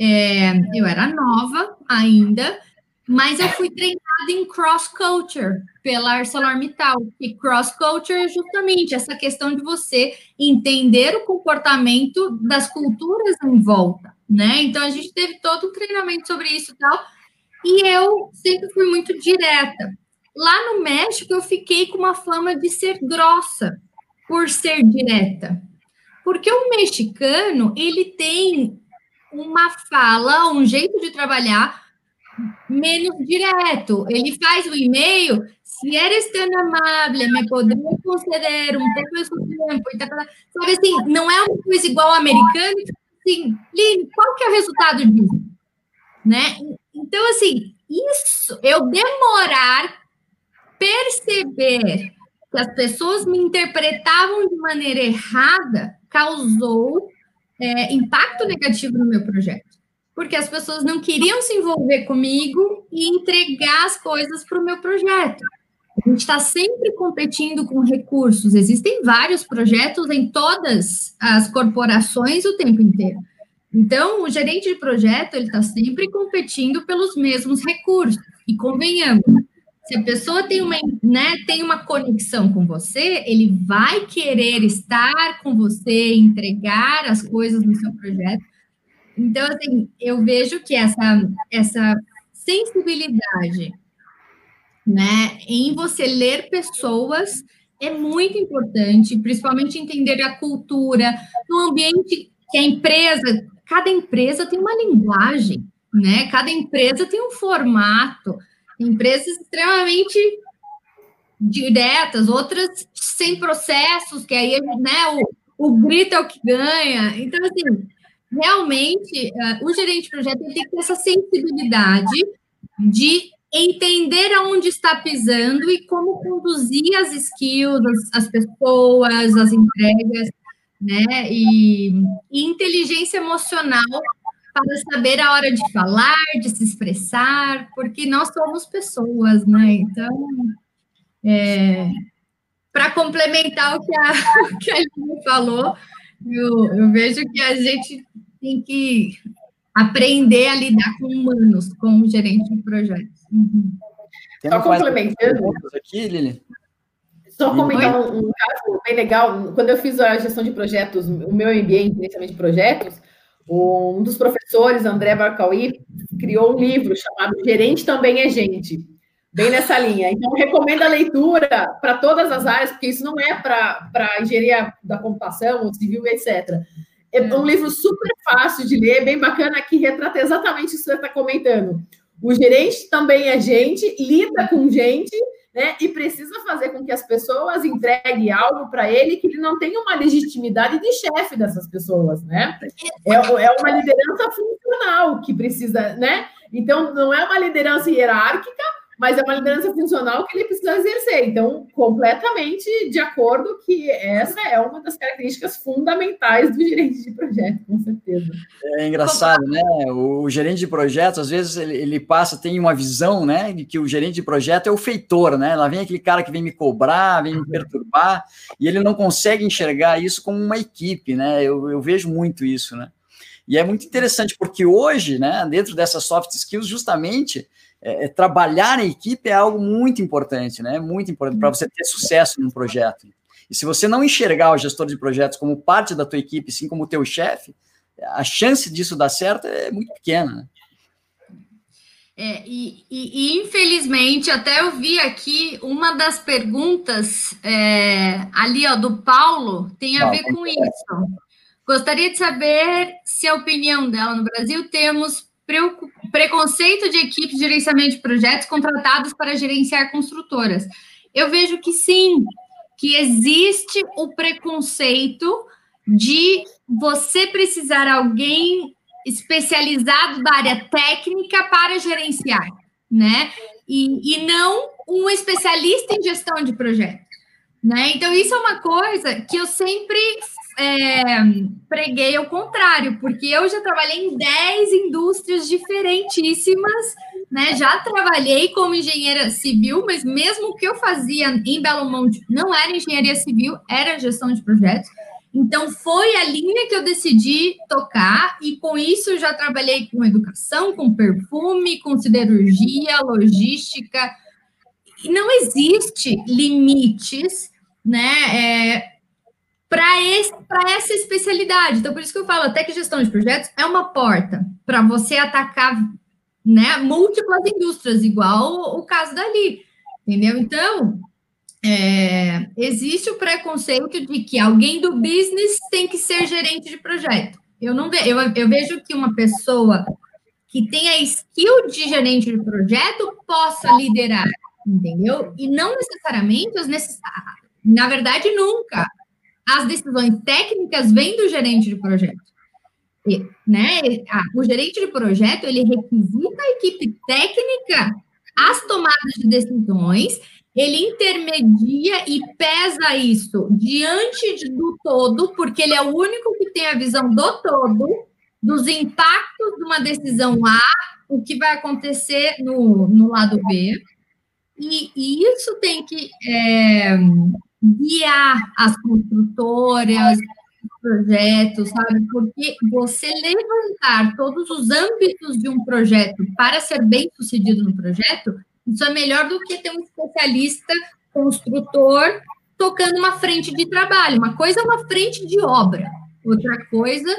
é, eu era nova ainda, mas eu fui treinada em cross culture pela ArcelorMittal. E cross culture é justamente essa questão de você entender o comportamento das culturas em volta, né? Então a gente teve todo um treinamento sobre isso e tal. E eu sempre fui muito direta. Lá no México, eu fiquei com uma fama de ser grossa, por ser direta. Porque o mexicano, ele tem uma fala, um jeito de trabalhar menos direto. Ele faz o e-mail, se eres tão amável, me poderia conceder um pouco de seu tempo. Sabe assim, não é uma coisa igual ao americano, tipo assim, Lili, qual que é o resultado disso? Né? Então, assim, isso, eu demorar perceber que as pessoas me interpretavam de maneira errada causou é, impacto negativo no meu projeto. Porque as pessoas não queriam se envolver comigo e entregar as coisas para o meu projeto. A gente está sempre competindo com recursos. Existem vários projetos em todas as corporações o tempo inteiro. Então, o gerente de projeto ele está sempre competindo pelos mesmos recursos. E convenhamos, se a pessoa tem uma, né, tem uma conexão com você, ele vai querer estar com você, entregar as coisas no seu projeto. Então, assim, eu vejo que essa, essa sensibilidade, né, em você ler pessoas é muito importante, principalmente entender a cultura, no ambiente que a empresa, cada empresa tem uma linguagem, né? Cada empresa tem um formato empresas extremamente diretas, outras sem processos, que aí né, o, o grito é o que ganha. Então, assim, realmente, uh, o gerente de projeto tem que ter essa sensibilidade de entender aonde está pisando e como conduzir as skills, as, as pessoas, as entregas, né? E, e inteligência emocional para saber a hora de falar, de se expressar, porque nós somos pessoas, né? Então, é, para complementar o que a, que a falou, eu, eu vejo que a gente tem que aprender a lidar com humanos, com gerente de projetos. Uhum. Só complementando. Aqui, Lili? Só comentar um, um, caso bem legal. Quando eu fiz a gestão de projetos, o meu MBA em gerenciamento de projetos, um dos professores, André Barcauí, criou um livro chamado Gerente Também é Gente, bem nessa linha. Então, recomendo a leitura para todas as áreas, porque isso não é para engenharia da computação, civil, etc. É um livro super fácil de ler, bem bacana, que retrata exatamente isso que você está comentando. O gerente também é gente, lida com gente, né? E precisa fazer com que as pessoas entreguem algo para ele que ele não tenha uma legitimidade de chefe dessas pessoas, né? É, é uma liderança funcional que precisa, né? Então, não é uma liderança hierárquica, mas é uma liderança funcional que ele precisa exercer. Então, completamente de acordo que essa é uma das características fundamentais do gerente de projeto, com certeza. É engraçado, né? O gerente de projetos, às vezes, ele, ele, passa, tem uma visão, né, de que o gerente de projeto é o feitor, né? Lá vem aquele cara que vem me cobrar, vem me perturbar, e ele não consegue enxergar isso como uma equipe, né? Eu, eu vejo muito isso, né? E é muito interessante, porque hoje, né, dentro dessas soft skills, justamente é, é, trabalhar em equipe é algo muito importante, né? Muito importante para você ter sucesso num projeto. E se você não enxergar o gestor de projetos como parte da tua equipe, assim como o teu chefe, a chance disso dar certo é muito pequena. Né? É, e, e, e, infelizmente, até eu vi aqui uma das perguntas é, ali, ó, do Paulo, tem a ver com isso. Gostaria de saber se a opinião dela no Brasil temos preconceito de equipes de gerenciamento de projetos contratados para gerenciar construtoras. Eu vejo que sim, que existe o preconceito de você precisar alguém especializado da área técnica para gerenciar, né? E, e não um especialista em gestão de projetos, né? Então, isso é uma coisa que eu sempre é, preguei ao contrário, porque eu já trabalhei em 10 indústrias diferentíssimas, né? Já trabalhei como engenheira civil, mas mesmo o que eu fazia em Belo Monte não era engenharia civil, era gestão de projetos. Então, foi a linha que eu decidi tocar, e com isso eu já trabalhei com educação, com perfume, com siderurgia, logística. Não existe limites, né? É, para essa especialidade. Então, por isso que eu falo, até que gestão de projetos é uma porta para você atacar né, múltiplas indústrias, igual o caso dali, entendeu? Então, é, existe o preconceito de que alguém do business tem que ser gerente de projeto. Eu não ve, eu, eu vejo que uma pessoa que tem a skill de gerente de projeto possa liderar, entendeu? E não necessariamente as necessárias. Na verdade, nunca as decisões técnicas vêm do gerente de projeto. E, né, o gerente de projeto, ele requisita a equipe técnica as tomadas de decisões, ele intermedia e pesa isso diante de, do todo, porque ele é o único que tem a visão do todo, dos impactos de uma decisão A, o que vai acontecer no, no lado B. E, e isso tem que é, guiar as construtoras, projetos, sabe? Porque você levantar todos os âmbitos de um projeto para ser bem sucedido no projeto, isso é melhor do que ter um especialista construtor tocando uma frente de trabalho. Uma coisa é uma frente de obra, outra coisa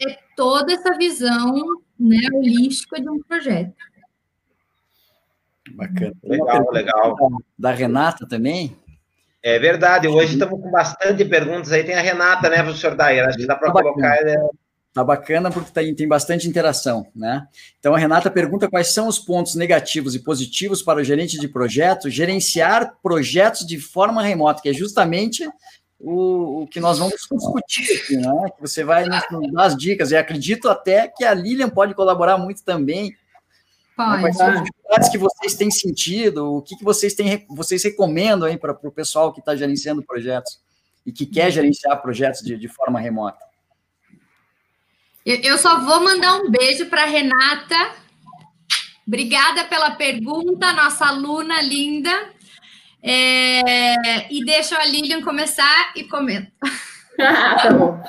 é toda essa visão né, holística de um projeto. Bacana. Legal, legal. Da Renata também, é verdade, hoje estamos com bastante perguntas aí. Tem a Renata, né, professor Dair? Acho que dá para tá colocar. Bacana. Tá bacana porque tem, tem bastante interação, né? Então a Renata pergunta quais são os pontos negativos e positivos para o gerente de projeto gerenciar projetos de forma remota, que é justamente o, o que nós vamos discutir aqui, né? Que você vai nos dar as dicas, e acredito até que a Lilian pode colaborar muito também Pode. Quais são as dificuldades que vocês têm sentido? O que, que vocês, têm, vocês recomendam aí para o pessoal que está gerenciando projetos e que quer gerenciar projetos de, de forma remota? Eu, eu só vou mandar um beijo para Renata. Obrigada pela pergunta, nossa aluna linda. É, e deixa a Lilian começar e comenta. ah, tá bom.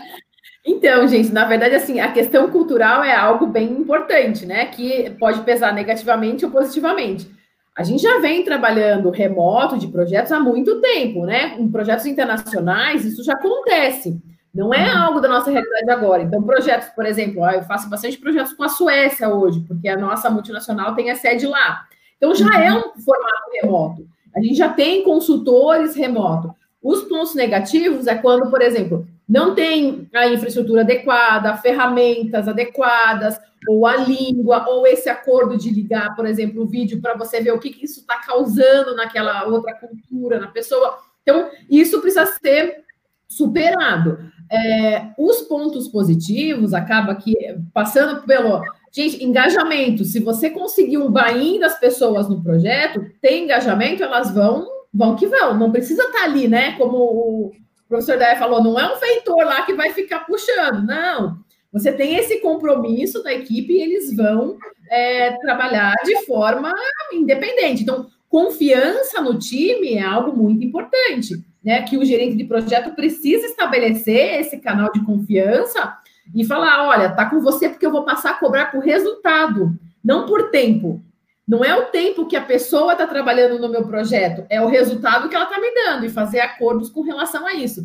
Então, gente, na verdade, assim, a questão cultural é algo bem importante, né? Que pode pesar negativamente ou positivamente. A gente já vem trabalhando remoto de projetos há muito tempo, né? Em projetos internacionais, isso já acontece. Não é algo da nossa realidade agora. Então, projetos, por exemplo, eu faço bastante projetos com a Suécia hoje, porque a nossa multinacional tem a sede lá. Então, já é um formato remoto. A gente já tem consultores remoto. Os pontos negativos é quando, por exemplo, não tem a infraestrutura adequada, ferramentas adequadas, ou a língua, ou esse acordo de ligar, por exemplo, o vídeo para você ver o que, que isso está causando naquela outra cultura, na pessoa. Então, isso precisa ser superado. É, os pontos positivos acaba que passando pelo gente engajamento. Se você conseguir um buy das pessoas no projeto, tem engajamento, elas vão vão que vão. Não precisa estar tá ali, né? Como o professor Daia falou, não é um feitor lá que vai ficar puxando, não. Você tem esse compromisso da equipe e eles vão é, trabalhar de forma independente. Então, confiança no time é algo muito importante, né? Que o gerente de projeto precisa estabelecer esse canal de confiança e falar: olha, tá com você porque eu vou passar a cobrar por resultado, não por tempo. Não é o tempo que a pessoa está trabalhando no meu projeto, é o resultado que ela está me dando e fazer acordos com relação a isso.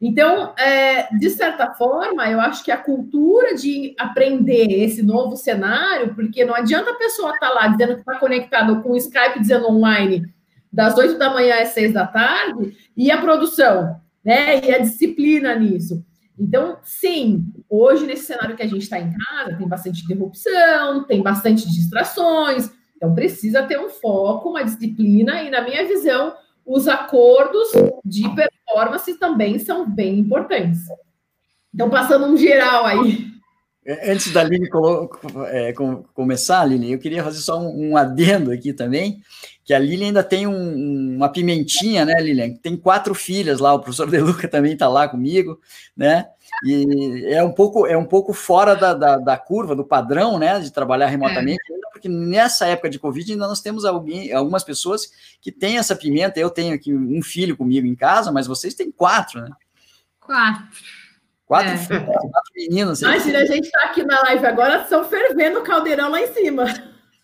Então, é, de certa forma, eu acho que a cultura de aprender esse novo cenário, porque não adianta a pessoa estar tá lá dizendo que está conectado com o Skype dizendo online das 8 da manhã às 6 da tarde, e a produção, né? E a disciplina nisso. Então, sim, hoje, nesse cenário que a gente está em casa, tem bastante interrupção, tem bastante distrações, então, precisa ter um foco, uma disciplina, e, na minha visão, os acordos de performance também são bem importantes. Então, passando um geral aí. É, antes da Lili é, começar, Lili, eu queria fazer só um, um, adendo aqui também, que a Lili ainda tem um, uma pimentinha, né, Lilian? Tem quatro filhas lá, o professor Deluca também está lá comigo, né? E é um pouco, é um pouco fora da, da, da curva, do padrão, né, de trabalhar remotamente, é porque nessa época de Covid ainda nós temos alguém, algumas pessoas que têm essa pimenta. Eu tenho aqui um filho comigo em casa, mas vocês têm quatro, né? Quatro. Quatro, é. quatro meninos. Imagina, a gente está aqui na live agora, estão fervendo o caldeirão lá em cima.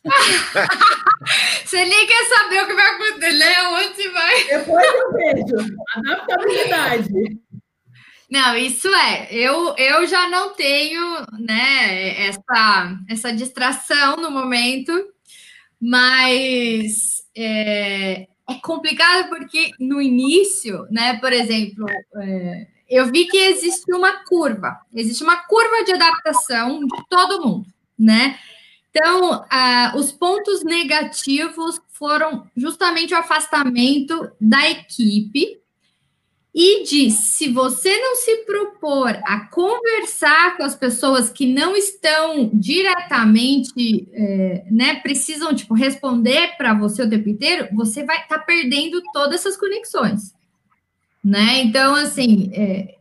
Você nem quer saber o que vai acontecer, né? Onde vai? Depois eu vejo. Adaptabilidade. Não, isso é. Eu, eu já não tenho, né, essa, essa distração no momento, mas é, é complicado porque no início, né, por exemplo, é, eu vi que existe uma curva, existe uma curva de adaptação de todo mundo, né? Então, os pontos negativos foram justamente o afastamento da equipe, e diz: se você não se propor a conversar com as pessoas que não estão diretamente, é, né, precisam tipo responder para você o tempo inteiro, você vai estar tá perdendo todas essas conexões, né? Então, assim, é,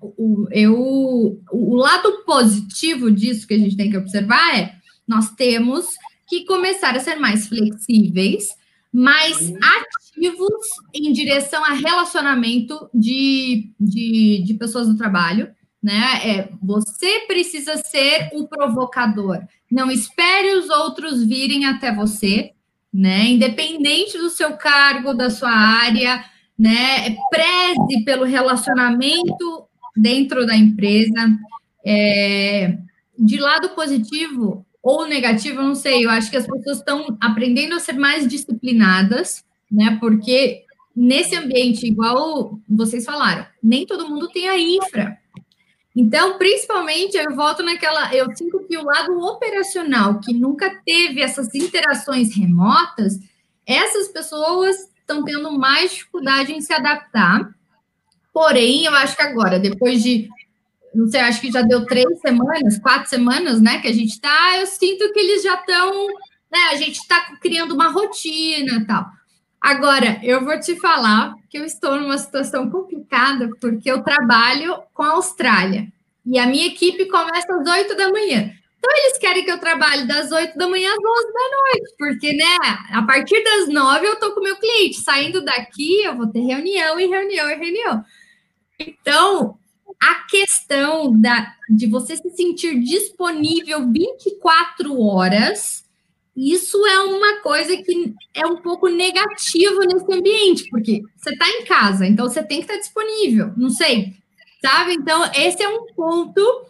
o, eu, o lado positivo disso que a gente tem que observar é nós temos que começar a ser mais flexíveis, mais ativos em direção a relacionamento de, de, de pessoas no trabalho, né? É, você precisa ser o provocador. Não espere os outros virem até você, né? Independente do seu cargo, da sua área, né? Preze pelo relacionamento dentro da empresa. É, de lado positivo ou negativo, eu não sei. Eu acho que as pessoas estão aprendendo a ser mais disciplinadas, né? Porque nesse ambiente, igual vocês falaram, nem todo mundo tem a infra. Então, principalmente, eu volto naquela. Eu sinto que o lado operacional, que nunca teve essas interações remotas, essas pessoas estão tendo mais dificuldade em se adaptar. Porém, eu acho que agora, depois de. Não sei, acho que já deu três semanas, quatro semanas, né? Que a gente está, eu sinto que eles já estão. Né, a gente está criando uma rotina tal. Agora, eu vou te falar que eu estou numa situação complicada porque eu trabalho com a Austrália. E a minha equipe começa às 8 da manhã. Então, eles querem que eu trabalhe das 8 da manhã às 12 da noite, porque, né, a partir das 9 eu tô com o meu cliente. Saindo daqui, eu vou ter reunião e reunião e reunião. Então, a questão da, de você se sentir disponível 24 horas, isso é uma coisa que é um pouco negativa nesse ambiente, porque você está em casa, então você tem que estar disponível, não sei, sabe? Então, esse é um ponto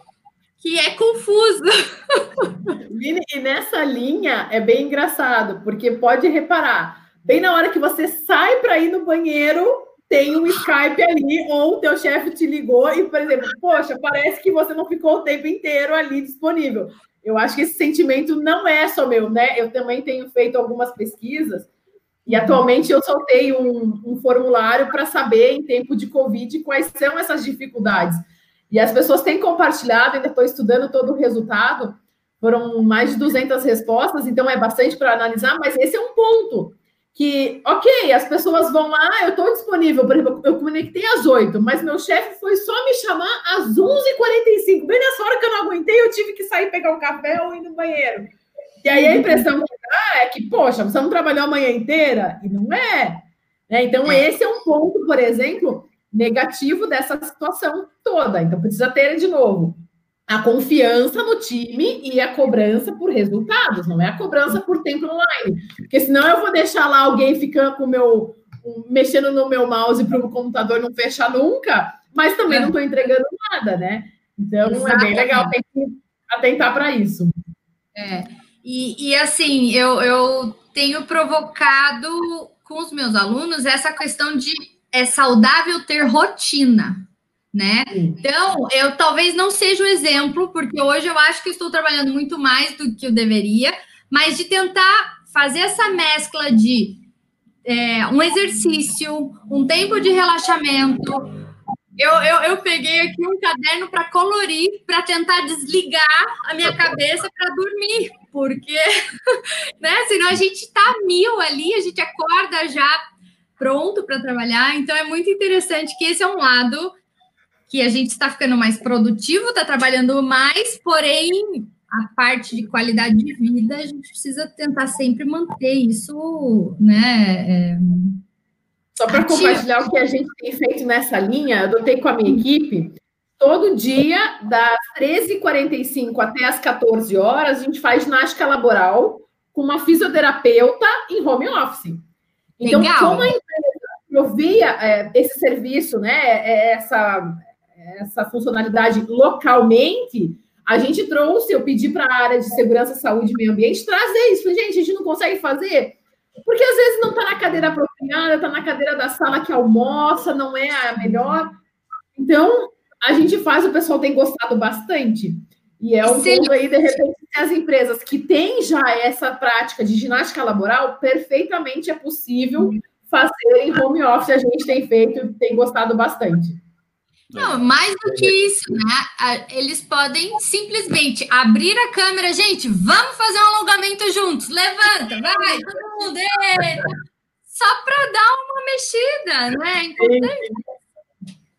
que é confuso. E nessa linha é bem engraçado, porque pode reparar, bem na hora que você sai para ir no banheiro, tem um Skype ali, ou o teu chefe te ligou e, por exemplo, poxa, parece que você não ficou o tempo inteiro ali disponível. Eu acho que esse sentimento não é só meu, né? Eu também tenho feito algumas pesquisas e atualmente eu soltei um, um formulário para saber, em tempo de Covid, quais são essas dificuldades. E as pessoas têm compartilhado, ainda estou estudando todo o resultado, foram mais de 200 respostas, então é bastante para analisar, mas esse é um ponto que, ok, as pessoas vão lá, eu estou disponível, por exemplo, eu conectei às 8, mas meu chefe foi só me chamar às 11h45, bem nessa hora que eu não aguentei, eu tive que sair pegar um café ou ir no banheiro. E aí a impressão que dá é que, poxa, você não trabalhou a manhã inteira? E não é. Né? Então, é. esse é um ponto, por exemplo, negativo dessa situação toda. Então, precisa ter, de novo, a confiança no time e a cobrança por resultados, não é a cobrança por tempo online. Porque senão eu vou deixar lá alguém ficando com o meu. mexendo no meu mouse para o computador não fechar nunca, mas também é. não estou entregando nada, né? Então Exatamente. é bem legal ter que atentar para isso. É. E, e assim, eu, eu tenho provocado com os meus alunos essa questão de é saudável ter rotina, né? Então, eu talvez não seja o exemplo, porque hoje eu acho que estou trabalhando muito mais do que eu deveria, mas de tentar fazer essa mescla de é, um exercício, um tempo de relaxamento. Eu, eu, eu peguei aqui um caderno para colorir, para tentar desligar a minha cabeça para dormir, porque né, senão a gente está mil ali, a gente acorda já pronto para trabalhar. Então é muito interessante que esse é um lado que a gente está ficando mais produtivo, está trabalhando mais, porém a parte de qualidade de vida a gente precisa tentar sempre manter isso, né? É... Só para compartilhar o que a gente tem feito nessa linha, eu adotei com a minha equipe. Todo dia, das 13h45 até as 14 horas, a gente faz ginástica laboral com uma fisioterapeuta em home office. Então, Legal. como a empresa provia é, esse serviço, né, é, essa, essa funcionalidade localmente, a gente trouxe, eu pedi para a área de segurança, saúde e meio ambiente trazer isso. Falei, gente, a gente não consegue fazer, porque às vezes não está na cadeira apropriada, está na cadeira da sala que almoça, não é a melhor. Então, a gente faz, o pessoal tem gostado bastante. E é um ponto aí, de repente, as empresas que têm já essa prática de ginástica laboral, perfeitamente é possível fazer em home office. A gente tem feito e tem gostado bastante. Não, mais do que isso, né? Eles podem simplesmente abrir a câmera, gente, vamos fazer um alongamento juntos. Levanta, vai, todo mundo. Só para dar uma mexida, né? É importante.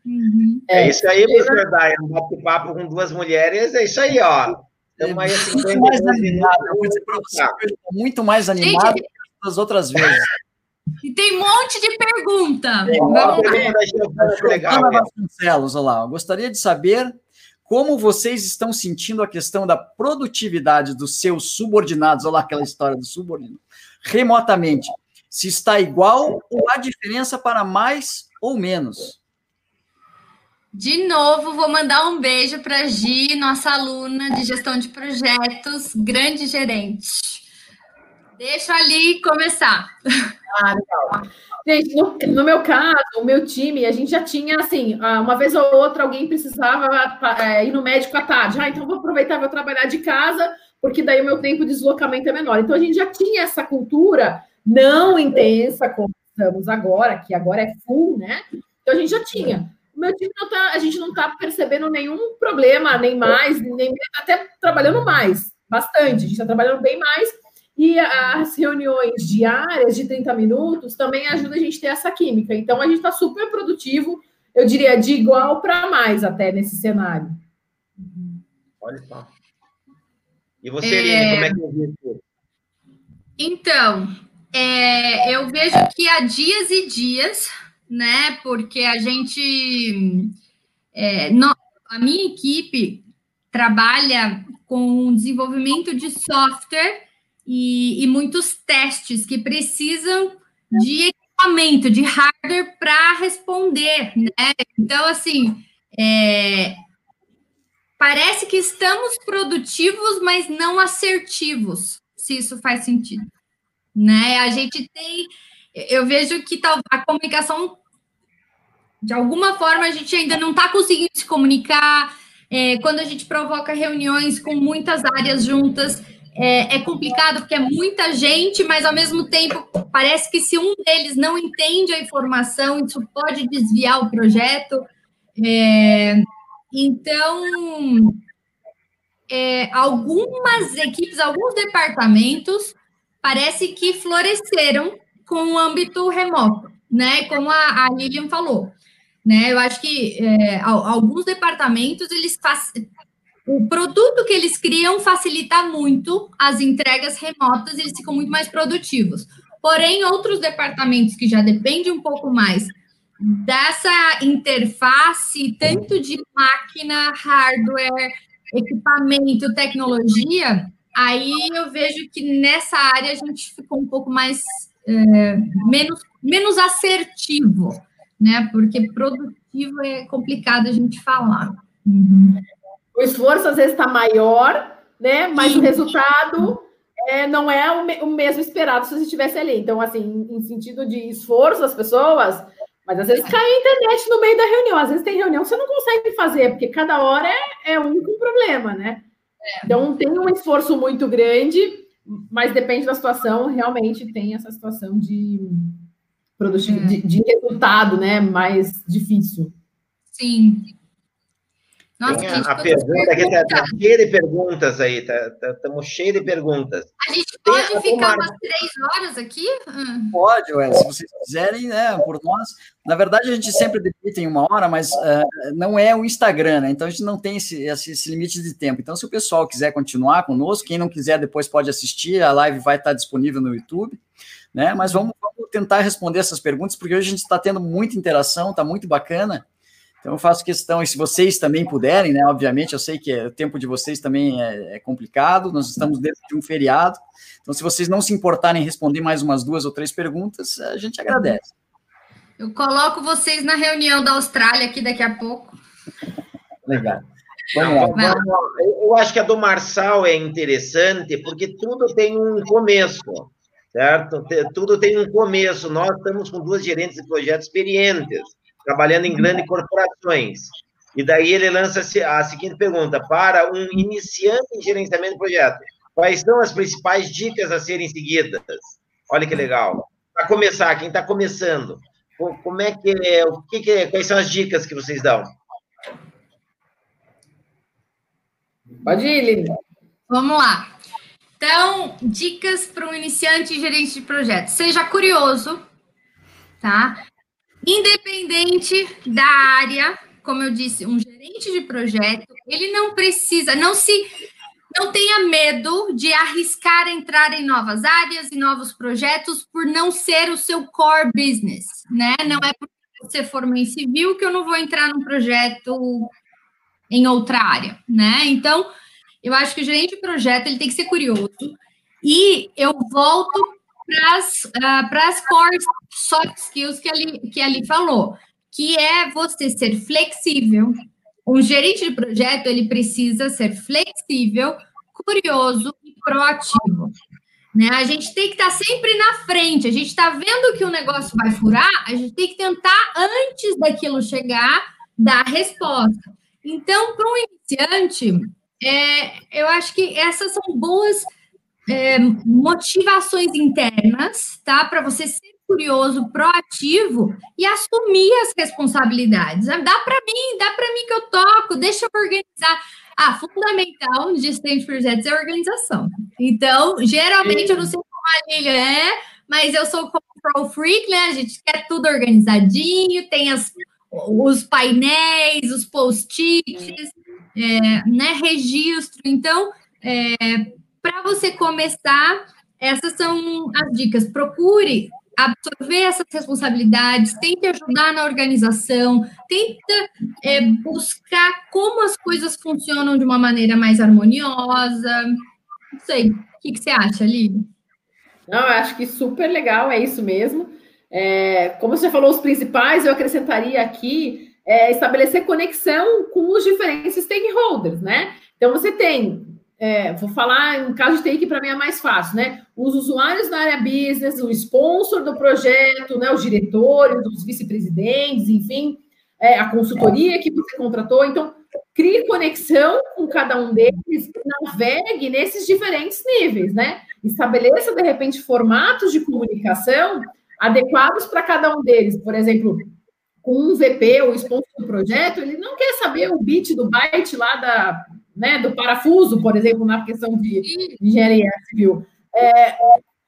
Uhum. É, isso aí, professor Daia, um bate-papo com duas mulheres, é isso aí, ó. Estamos aí assim, muito mais animado, muito mais animado que das outras vezes. E tem um monte de pergunta. Tem, Vamos lá. Vasconcelos, olá. gostaria de saber como vocês estão sentindo a questão da produtividade dos seus subordinados, olha lá aquela história do subordinado, remotamente. Se está igual ou há diferença para mais ou menos? De novo, vou mandar um beijo para a Gi, nossa aluna de gestão de projetos, grande gerente. Deixa ali começar. Ah, legal. Gente, no, no, meu caso, o meu time, a gente já tinha, assim, ah, uma vez ou outra alguém precisava é, ir no médico à tarde. Ah, então vou aproveitar, vou trabalhar de casa, porque daí o meu tempo de deslocamento é menor. Então a gente já tinha essa cultura não intensa como estamos agora, que agora é full, né? Então a gente já tinha o meu time não tá, a gente não está percebendo nenhum problema, nem mais, nem até trabalhando mais, bastante, a gente está trabalhando bem mais, e as reuniões diárias de 30 minutos também ajudam a gente a ter essa química. Então, a gente está super produtivo, eu diria, de igual para mais até nesse cenário. Olha só. E você, é... como é que é isso? Então, é, eu vejo que há dias e dias, né? Porque a gente. É, no, a minha equipe trabalha com desenvolvimento de software e, e muitos testes que precisam de equipamento, de hardware para responder, né? Então, assim, é, parece que estamos produtivos, mas não assertivos, se isso faz sentido né? A gente tem, eu vejo que a comunicação, de alguma forma, a gente ainda não está conseguindo se comunicar. É, quando a gente provoca reuniões com muitas áreas juntas, é, é, complicado porque é muita gente, mas ao mesmo tempo parece que se um deles não entende a informação, isso pode desviar o projeto. É, então, é, algumas equipes, alguns departamentos parece que floresceram com o âmbito remoto, né? Como a, a Lilian falou, né? Eu acho que é, alguns departamentos eles o produto que eles criam facilita muito as entregas remotas, eles ficam muito mais produtivos. Porém, outros departamentos que já dependem um pouco mais dessa interface, tanto de máquina, hardware, equipamento, tecnologia, Aí eu vejo que nessa área a gente ficou um pouco mais é, menos, menos assertivo, né? Porque produtivo é complicado a gente falar. Uhum. O esforço às vezes está maior, né? Mas Sim. o resultado é, não é o, me, o, mesmo esperado se você estivesse ali. Então, assim, em sentido de esforço das pessoas, mas às vezes cai a internet no meio da reunião. Às vezes tem reunião que você não consegue fazer, porque cada hora é, é um problema, né? Então, tem um esforço muito grande, mas depende da situação, realmente tem essa situação de, produtividade, de, de resultado né, mais difícil. Sim. Nossa, Tem a, a pergunta aqui está tá cheia de perguntas aí, estamos tá, tá, cheios de perguntas. A gente pode Tem, ficar umas três horas aqui? Hum. Pode, ué, se vocês quiserem, né, por nós. Na verdade, a gente sempre debita em uma hora, mas uh, não é o Instagram, né? Então a gente não tem esse, esse, esse, limite de tempo. Então, se o pessoal quiser continuar conosco, quem não quiser depois pode assistir, a live vai estar disponível no YouTube, né? Mas vamos, vamos tentar responder essas perguntas, porque hoje a gente está tendo muita interação, está muito bacana. Então, eu faço questão, e se vocês também puderem, né? Obviamente, eu sei que é, o tempo de vocês também é, é, complicado, nós estamos dentro de um feriado. Então, se vocês não se importarem em responder mais umas duas ou três perguntas, a gente agradece. Eu coloco vocês na reunião da Austrália aqui daqui a pouco. Legal. Vamos lá. Eu acho que a do Marçal é interessante, porque tudo tem um começo, certo? Tudo tem um começo. Nós estamos com duas gerentes de projetos experientes trabalhando em grandes corporações. E daí ele lança a seguinte pergunta: para um iniciante em gerenciamento de projeto, quais são as principais dicas a serem seguidas? Olha que legal. Para começar, quem está começando, como é que é, o que, que é, quais são as dicas que vocês dão? Pode ir, Lili. Vamos lá. Então, dicas para um iniciante gerente de projeto. Seja curioso, tá? Independente da área, como eu disse, um gerente de projeto, ele não precisa, não se não tenha medo de arriscar entrar em novas áreas e novos projetos por não ser o seu core business, né? Não é porque você formou em civil que eu não vou entrar num projeto em outra área, né? Então, eu acho que o gerente de projeto ele tem que ser curioso. E eu volto para as uh, core soft skills que ali, que falou, que é você ser flexível. Um gerente de projeto, ele precisa ser flexível, curioso e proativo. Né? A gente tem que estar tá sempre na frente. A gente está vendo que o negócio vai furar, a gente tem que tentar, antes daquilo chegar, dar a resposta. Então, para um iniciante, é, eu acho que essas são boas é, motivações internas, tá? Para você ser curioso, proativo e assumir as responsabilidades. Dá para mim, dá para mim que eu toco, deixa eu organizar. Ah, fundamental de de projetos é organização. Então, geralmente, eu não sei como a Lilia é, mas eu sou control freak, né? A gente quer tudo organizadinho, tem as, os painéis, os post-its. é, né, registro. Então, é, para você começar, essas são as dicas. Procure absorver essas responsabilidades, tente ajudar na organização, tenta é, buscar como as coisas funcionam de uma maneira mais harmoniosa. Não sei, o que, que você acha, Lívia? Não, eu acho que super legal, é isso mesmo. É, como você falou, os principais, eu acrescentaria aqui é, estabelecer conexão com os diferentes stakeholders, né? Então, você tem é, vou falar em caso de TI que para mim é mais fácil, né? Os usuários da área business, o sponsor do projeto, né? Os diretores, os vice-presidentes, enfim, é, a consultoria que você contratou. Então, crie conexão com cada um deles, navegue nesses diferentes níveis, né? Estabeleça, de repente, formatos de comunicação adequados para cada um deles. Por exemplo, com um VP, o sponsor do projeto, ele não quer saber o bit do byte lá da né, do parafuso, por exemplo, na questão de, engenharia civil. É,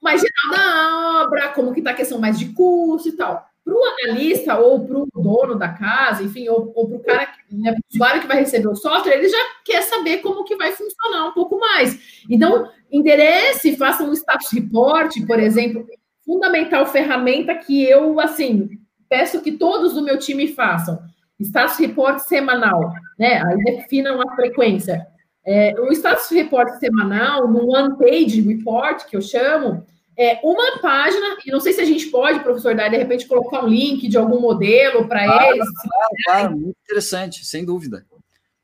mas geral da obra, como que está a questão mais de custo e tal. Para o analista ou para o dono da casa, enfim, ou, ou para o cara, né, o usuário que vai receber o software, ele já quer saber como que vai funcionar um pouco mais. Então, endereça e faça um status report, por exemplo, fundamental ferramenta que eu, assim, peço que todos do meu time façam status report semanal, né? Aí definam a frequência. É, o status report semanal, no one page report, que eu chamo, é uma página, e não sei se a gente pode, professor, dar de repente colocar um link de algum modelo para claro, eles. Claro, claro, muito interessante, sem dúvida.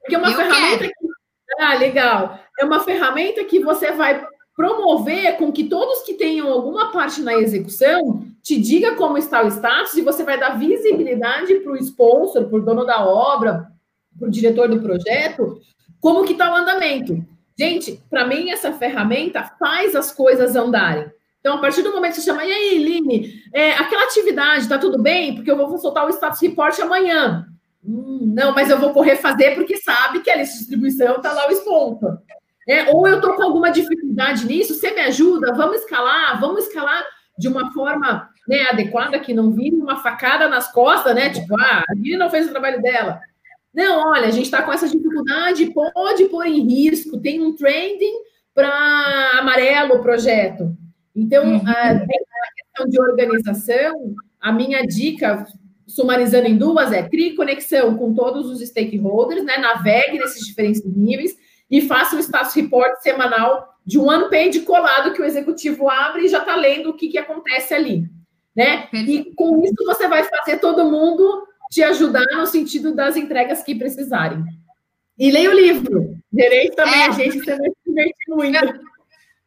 Porque é uma eu ferramenta que. Ah, legal. É uma ferramenta que você vai promover com que todos que tenham alguma parte na execução te diga como está o status e você vai dar visibilidade para o sponsor, para o dono da obra, para o diretor do projeto, como que está o andamento. Gente, para mim, essa ferramenta faz as coisas andarem. Então, a partir do momento que você chama, e aí, Line, é, aquela atividade está tudo bem? Porque eu vou soltar o status report amanhã. Hum, não, mas eu vou correr fazer porque sabe que a lista de distribuição está lá o sponsor. É, ou eu estou com alguma dificuldade nisso, você me ajuda, vamos escalar, vamos escalar de uma forma né, adequada, que não vire uma facada nas costas, né? Tipo, ah, a Vini não fez o trabalho dela. Não, olha, a gente está com essa dificuldade, pode pôr em risco, tem um trending para amarelo o projeto. Então, uhum. a, a questão de organização, a minha dica, sumarizando em duas, é crie conexão com todos os stakeholders, né? Navegue nesses diferentes níveis e faça um status report semanal de um one page colado que o executivo abre e já está lendo o que, que acontece ali. Né? E com isso você vai fazer todo mundo te ajudar no sentido das entregas que precisarem. E leia o livro. Direito também, é. a gente você vai se divertir muito.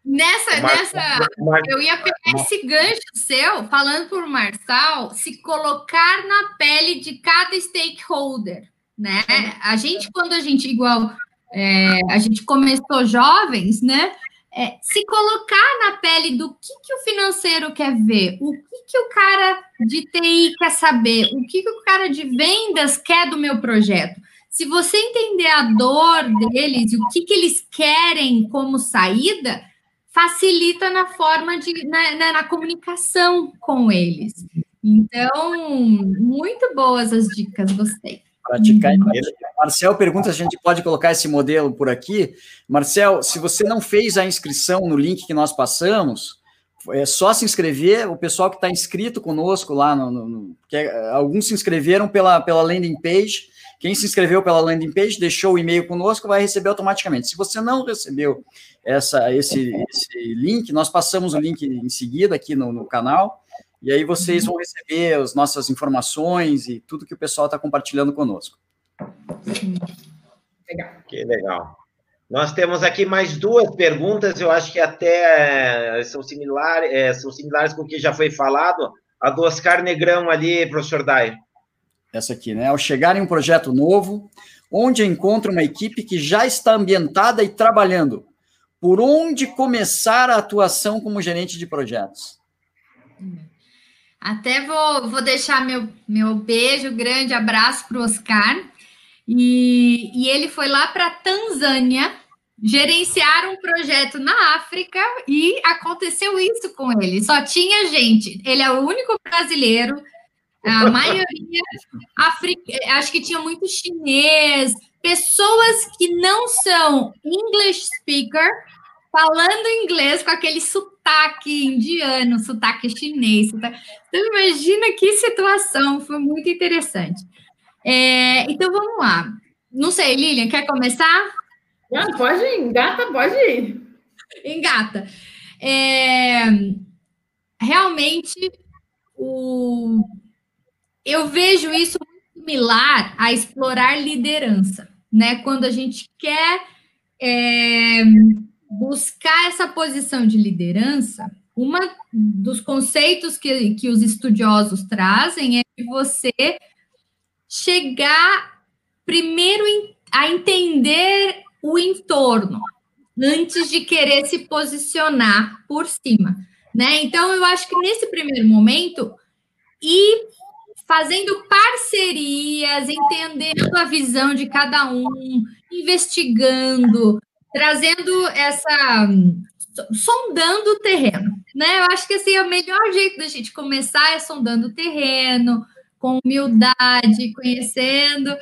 Nessa, nessa, eu ia pegar esse gancho seu, falando por Marçal, se colocar na pele de cada stakeholder, né? A gente, quando a gente, igual é, a gente começou jovens, né? É, se colocar na pele do que, que o financeiro quer ver, o que, que o cara de TI quer saber, o que, que o cara de vendas quer do meu projeto. Se você entender a dor deles o que, que eles querem como saída, facilita na forma de na, na, na comunicação com eles. Então, muito boas as dicas, gostei praticar e praticar. Marcel pergunta se a gente pode colocar esse modelo por aqui. Marcel, se você não fez a inscrição no link que nós passamos, é só se inscrever. O pessoal que está inscrito conosco lá, no, no, no que é, alguns se inscreveram pela, pela landing page. Quem se inscreveu pela landing page, deixou o e-mail conosco, vai receber automaticamente. Se você não recebeu essa, esse, esse link, nós passamos o link em seguida aqui no, no canal. E aí vocês vão receber as nossas informações e tudo que o pessoal está compartilhando conosco. Legal. Que legal. Nós temos aqui mais duas perguntas, eu acho que até são similares, é, são similares com o que já foi falado. A do Oscar Negrão ali, professor Dai. Essa aqui, né? Ao chegar em um projeto novo, onde encontra uma equipe que já está ambientada e trabalhando, por onde começar a atuação como gerente de projetos? Hum. Até vou, vou deixar meu, meu beijo, grande abraço para o Oscar. E, e ele foi lá para Tanzânia gerenciar um projeto na África e aconteceu isso com ele. Só tinha gente. Ele é o único brasileiro. A maioria, acho que tinha muito chinês, pessoas que não são English speaker, falando inglês com aquele sotaque indiano, sotaque chinês. Sotaque... Então, imagina que situação, foi muito interessante. É, então, vamos lá. Não sei, Lilian, quer começar? Não, pode ir, engata, pode ir. Engata. É, realmente, o, eu vejo isso similar a explorar liderança, né? Quando a gente quer é, buscar essa posição de liderança, uma dos conceitos que, que os estudiosos trazem é que você chegar primeiro a entender o entorno antes de querer se posicionar por cima, né? Então eu acho que nesse primeiro momento e fazendo parcerias, entendendo a visão de cada um, investigando, trazendo essa sondando o terreno, né? Eu acho que assim, o melhor jeito da gente começar é sondando o terreno, com humildade, conhecendo.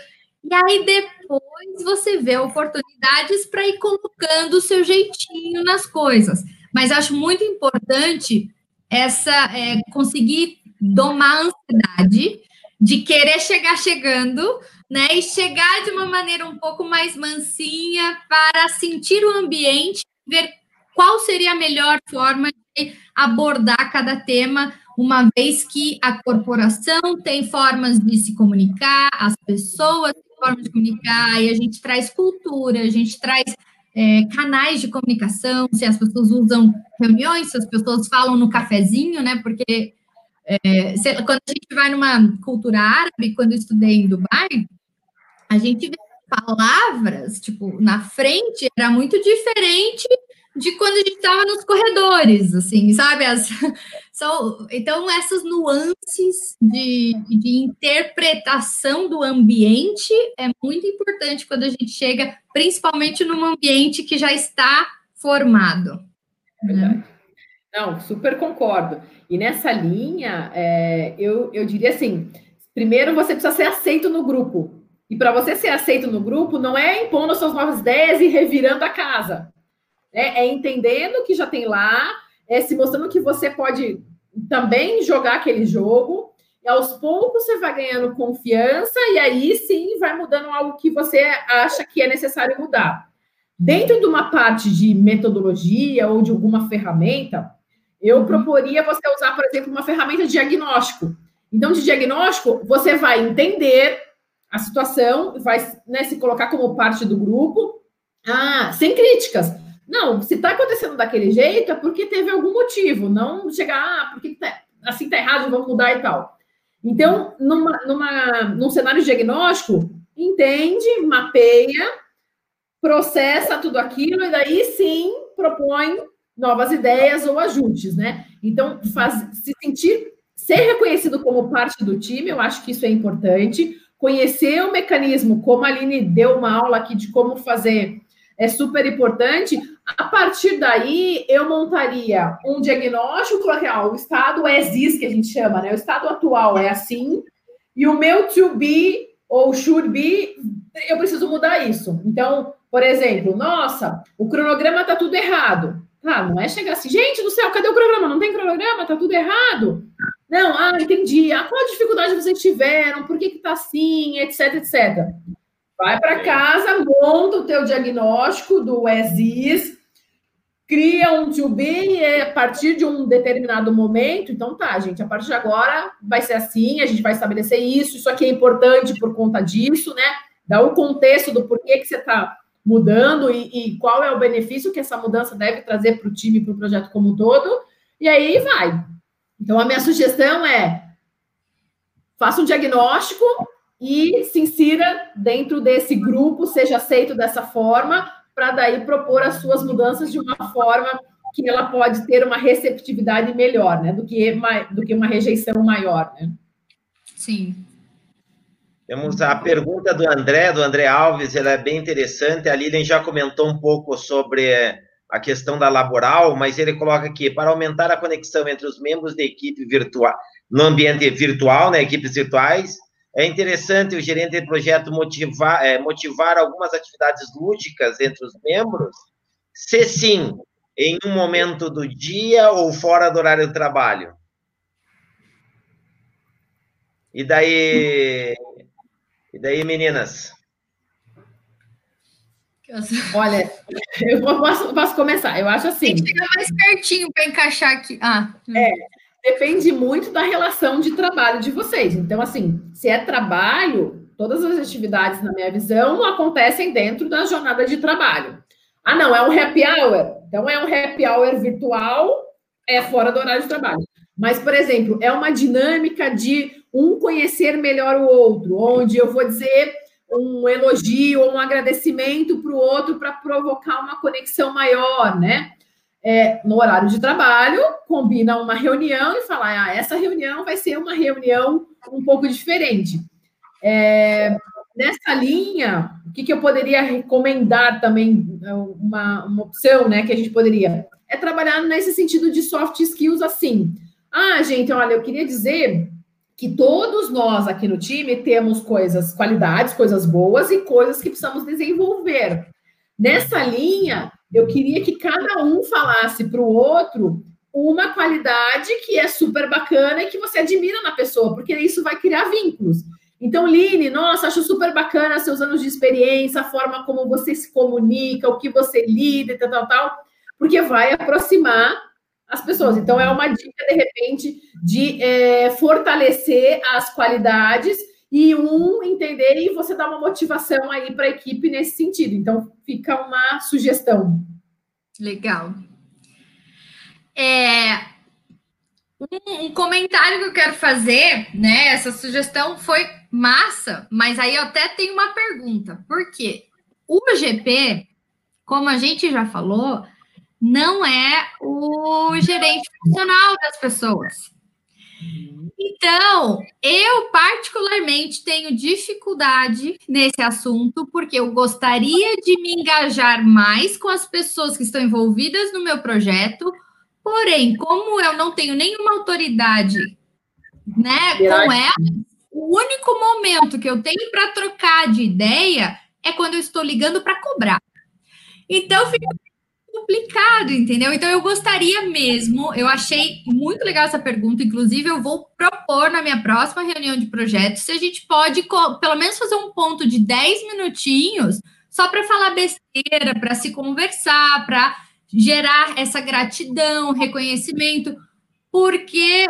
E aí depois você vê oportunidades para ir colocando o seu jeitinho nas coisas. Mas acho muito importante essa é, conseguir domar a ansiedade de querer chegar chegando, né? E chegar de uma maneira um pouco mais mansinha para sentir o ambiente, ver qual seria a melhor forma de abordar cada tema, uma vez que a corporação tem formas de se comunicar, as pessoas têm formas de comunicar, e a gente traz cultura, a gente traz é, canais de comunicação, se as pessoas usam reuniões, se as pessoas falam no cafezinho, né? Porque é, se, quando a gente vai numa cultura árabe, quando eu estudei em Dubai, a gente vê palavras, tipo, na frente era muito diferente de quando a gente estava nos corredores, assim, sabe? As, são, então, essas nuances de, de interpretação do ambiente é muito importante quando a gente chega, principalmente num ambiente que já está formado. Né? Não, super concordo. E nessa linha, é, eu, eu diria assim: primeiro você precisa ser aceito no grupo. E para você ser aceito no grupo, não é impondo suas novas ideias e revirando a casa né? É entendendo que já tem lá, é se mostrando que você pode também jogar aquele jogo. E aos poucos você vai ganhando confiança e aí sim vai mudando algo que você acha que é necessário mudar. Dentro de uma parte de metodologia ou de alguma ferramenta, eu uhum. proporia você usar, por exemplo, uma ferramenta de diagnóstico. Então, de diagnóstico, você vai entender a situação, vai né, se colocar como parte do grupo, ah, sem críticas. Não, se está acontecendo daquele jeito é porque teve algum motivo, não chegar, ah, porque tá, assim está errado, vamos mudar e tal. Então, numa, numa, num cenário diagnóstico, entende, mapeia, processa tudo aquilo e daí sim propõe novas ideias ou ajustes, né? Então, faz, se sentir, ser reconhecido como parte do time, eu acho que isso é importante. Conhecer o mecanismo, como a Aline deu uma aula aqui de como fazer é super importante. A partir daí, eu montaria um diagnóstico, colocaria, o estado é this, que a gente chama, né? O estado atual é assim, e o meu to be ou should be, eu preciso mudar isso. Então, por exemplo, nossa, o cronograma tá tudo errado. Ah, não é chegar assim, gente do céu, cadê o cronograma? Não tem cronograma, tá tudo errado. Não, ah, entendi. Ah, qual a dificuldade vocês tiveram? Por que que tá assim, etc, etc. Vai para casa, monta o teu diagnóstico do ESIS, cria um to be e a partir de um determinado momento, então tá, gente, a partir de agora vai ser assim, a gente vai estabelecer isso, isso aqui é importante por conta disso, né? Dá o contexto do porquê que você está mudando e, e, qual é o benefício que essa mudança deve trazer para o time, para o projeto como um todo, e aí vai. Então, a minha sugestão é faça um diagnóstico, e se insira dentro desse grupo, seja aceito dessa forma, para daí propor as suas mudanças de uma forma que ela pode ter uma receptividade melhor, né, do que, do que uma rejeição maior, né? Sim. Temos a pergunta do André, do André Alves, ela é bem interessante. A Lilian já comentou um pouco sobre a questão da laboral, mas ele coloca aqui, para aumentar a conexão entre os membros da equipe virtual, no ambiente virtual, né, equipes virtuais, é interessante o gerente de projeto motivar, é, motivar algumas atividades lúdicas entre os membros? Se sim, em um momento do dia ou fora do horário de trabalho? E daí, e daí, meninas? Olha, eu posso, posso começar. Eu acho assim. Tem que mais pertinho para encaixar aqui. Ah. É, depende muito da relação de trabalho de vocês. Então, assim, se é trabalho, todas as atividades, na minha visão, acontecem dentro da jornada de trabalho. Ah, não, é um happy hour. Então, é um happy hour virtual, é fora do horário de trabalho. Mas, por exemplo, é uma dinâmica de um conhecer melhor o outro, onde eu vou dizer um elogio ou um agradecimento para o outro para provocar uma conexão maior, né? É, no horário de trabalho, combina uma reunião e fala, ah, essa reunião vai ser uma reunião um pouco diferente. É, nessa linha, o que, que, eu poderia recomendar também, uma, uma opção, né, que a gente poderia, é trabalhar nesse sentido de soft skills assim. Ah, gente, olha, eu queria dizer que todos nós aqui no time temos coisas, qualidades, coisas boas e coisas que precisamos desenvolver. Nessa linha, eu queria que cada um falasse para o outro uma qualidade que é super bacana e que você admira na pessoa, porque isso vai criar vínculos. Então, Line, nossa, acho super bacana seus anos de experiência, a forma como você se comunica, o que você lida, tal, tal, tal, porque vai aproximar as pessoas. Então, é uma dica, de repente, de é, fortalecer as qualidades e um entender e você dar uma motivação aí para a equipe nesse sentido. Então, fica uma sugestão. Legal. É, um, um, comentário que eu quero fazer, né? Essa sugestão foi massa, mas aí eu até tenho uma pergunta. Por quê? O GP, como a gente já falou, não é o gerente funcional das pessoas. Então, eu particularmente tenho dificuldade nesse assunto, porque eu gostaria de me engajar mais com as pessoas que estão envolvidas no meu projeto, porém, como eu não tenho nenhuma autoridade né, com ela, o único momento que eu tenho para trocar de ideia é quando eu estou ligando para cobrar. Então, fica complicado, entendeu? Então eu gostaria mesmo, eu achei muito legal essa pergunta, inclusive eu vou propor na minha próxima reunião de projetos se a gente pode pelo menos fazer um ponto de 10 minutinhos só para falar besteira, para se conversar, para gerar essa gratidão, reconhecimento, porque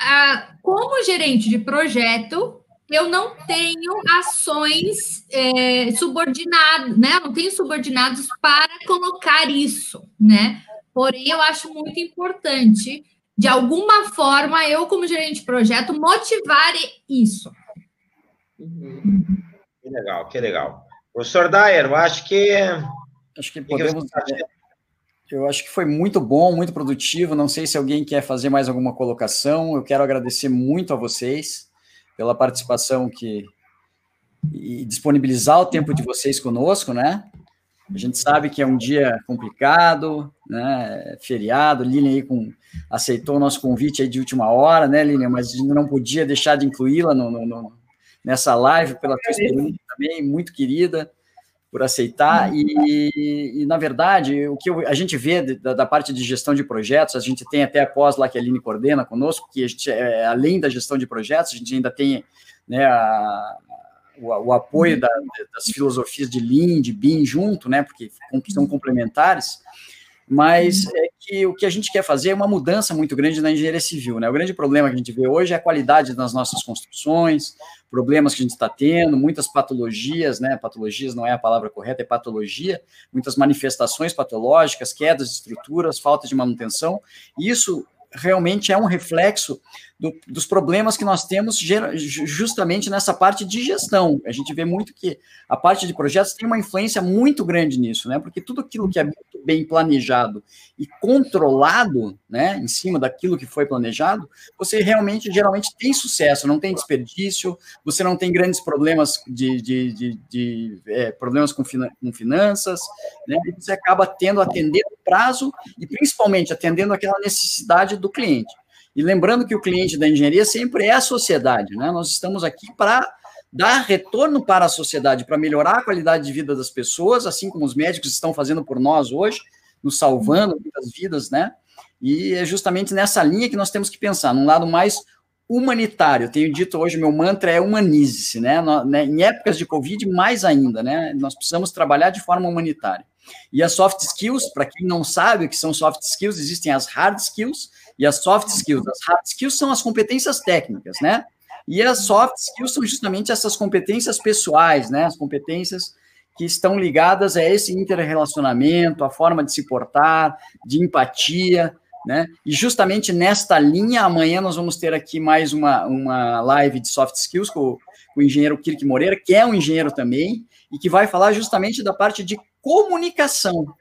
ah, como gerente de projeto, eu não tenho ações é, subordinadas, né? Eu não tenho subordinados para colocar isso, né? Porém, eu acho muito importante, de alguma forma, eu, como gerente de projeto, motivar isso. Que legal, que legal. Professor Dyer, eu acho que. Acho que podemos. Eu acho que foi muito bom, muito produtivo. Não sei se alguém quer fazer mais alguma colocação. Eu quero agradecer muito a vocês pela participação que e disponibilizar o tempo de vocês conosco, né? A gente sabe que é um dia complicado, né? Feriado, Lilian aí com, aceitou o nosso convite aí de última hora, né, Lilian? Mas a gente não podia deixar de incluí-la no, no, no, nessa live pela tua experiência também, muito querida por aceitar. E, e, na verdade, o que eu, a gente vê da, da, parte de gestão de projetos, a gente tem até a pós lá que a Aline coordena conosco, que a gente, é, além da gestão de projetos, a gente ainda tem né, a, o, o, apoio da, das filosofias de Lean, de BIM junto, né, porque são complementares mas uhum. é que o que a gente quer fazer é uma mudança muito grande na engenharia civil, né? O grande problema que a gente vê hoje é a qualidade das nossas construções, problemas que a gente está tendo, muitas patologias, né? Patologias não é a palavra correta, é patologia, muitas manifestações patológicas, quedas de estruturas, falta de manutenção. Isso realmente é um reflexo do, dos problemas que nós temos justamente nessa parte de gestão. A gente vê muito que a parte de projetos tem uma influência muito grande nisso, né? Porque tudo aquilo que é muito bem planejado e controlado, né, em cima daquilo que foi planejado, você realmente geralmente tem sucesso, não tem desperdício, você não tem grandes problemas de, de, de, de é, problemas com, finan com finanças, né? E você acaba tendo atendendo o prazo e principalmente atendendo aquela necessidade do cliente. E lembrando que o cliente da engenharia sempre é a sociedade, né? Nós estamos aqui para dar retorno para a sociedade, para melhorar a qualidade de vida das pessoas, assim como os médicos estão fazendo por nós hoje, nos salvando muitas vidas, né? E é justamente nessa linha que nós temos que pensar, num lado mais humanitário. Eu tenho dito hoje, meu mantra é humanize-se, né? né? Em épocas de Covid, mais ainda, né? Nós precisamos trabalhar de forma humanitária. E as soft skills, para quem não sabe o que são soft skills, existem as hard skills e as soft skills. As hard skills são as competências técnicas, né? E as soft skills são justamente essas competências pessoais, né? As competências que estão ligadas a esse interrelacionamento, a forma de se portar, de empatia, né? E justamente nesta linha, amanhã nós vamos ter aqui mais uma, uma live de soft skills com, com o engenheiro Kirk Moreira, que é um engenheiro também, e que vai falar justamente da parte de comunicação,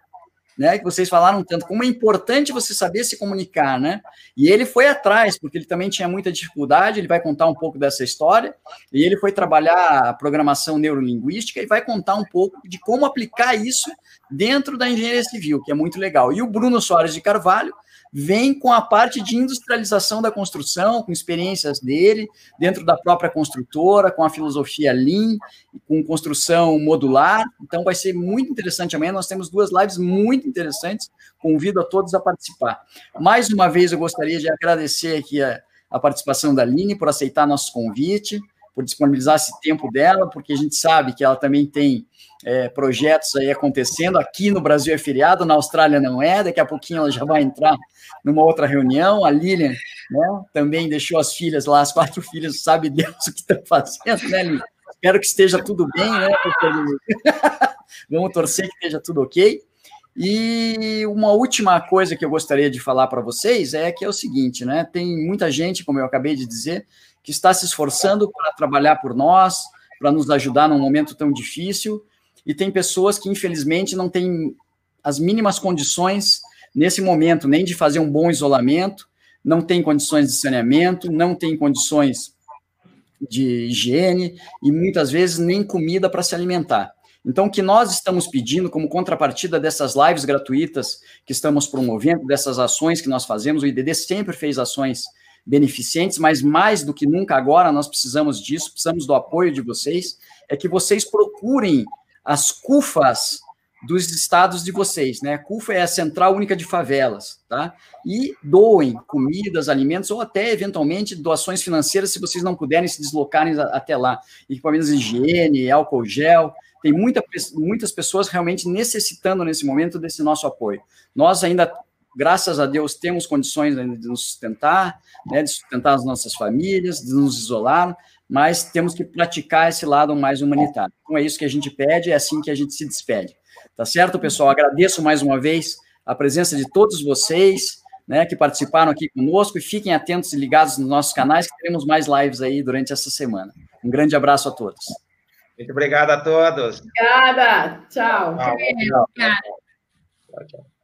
né? Que vocês falaram tanto, como é importante você saber se comunicar, né? E ele foi atrás, porque ele também tinha muita dificuldade, ele vai contar um pouco dessa história, e ele foi trabalhar a programação neurolinguística e vai contar um pouco de como aplicar isso dentro da engenharia civil, que é muito legal. E o Bruno Soares de Carvalho vem com a parte de industrialização da construção, com experiências dele, dentro da própria construtora, com a filosofia Lean, com construção modular. Então, vai ser muito interessante amanhã. Nós temos duas lives muito interessantes. Convido a todos a participar. Mais uma vez, eu gostaria de agradecer aqui a, a participação da Aline por aceitar nosso convite, por disponibilizar esse tempo dela, porque a gente sabe que ela também tem é, projetos aí acontecendo. Aqui no Brasil é feriado, na Austrália não é. Daqui a pouquinho ela já vai entrar numa outra reunião. A Lilian né, também deixou as filhas lá, as quatro filhas, sabe Deus o que estão fazendo, né, Lilian? Espero que esteja tudo bem, né? Vamos torcer que esteja tudo ok. E uma última coisa que eu gostaria de falar para vocês é que é o seguinte, né? Tem muita gente, como eu acabei de dizer, que está se esforçando para trabalhar por nós, para nos ajudar num momento tão difícil e tem pessoas que, infelizmente, não têm as mínimas condições nesse momento, nem de fazer um bom isolamento, não tem condições de saneamento, não tem condições de higiene e muitas vezes nem comida para se alimentar. Então, o que nós estamos pedindo como contrapartida dessas lives gratuitas que estamos promovendo, dessas ações que nós fazemos, o IDD sempre fez ações beneficentes, mas mais do que nunca agora nós precisamos disso, precisamos do apoio de vocês, é que vocês procurem as CUFAs dos estados de vocês, né? A CUFA é a Central Única de Favelas, tá? E doem comidas, alimentos ou até, eventualmente, doações financeiras se vocês não puderem se deslocarem até lá. Equipamentos de higiene, álcool gel. Tem muita, muitas pessoas realmente necessitando nesse momento desse nosso apoio. Nós ainda, graças a Deus, temos condições de nos sustentar, né, de sustentar as nossas famílias, de nos isolar, mas temos que praticar esse lado mais humanitário. Então é isso que a gente pede, é assim que a gente se despede. Tá certo, pessoal? Agradeço mais uma vez a presença de todos vocês, né, que participaram aqui conosco e fiquem atentos e ligados nos nossos canais, que teremos mais lives aí durante essa semana. Um grande abraço a todos. Muito obrigado a todos. Obrigada. Tchau. Tchau. tchau. tchau, tchau.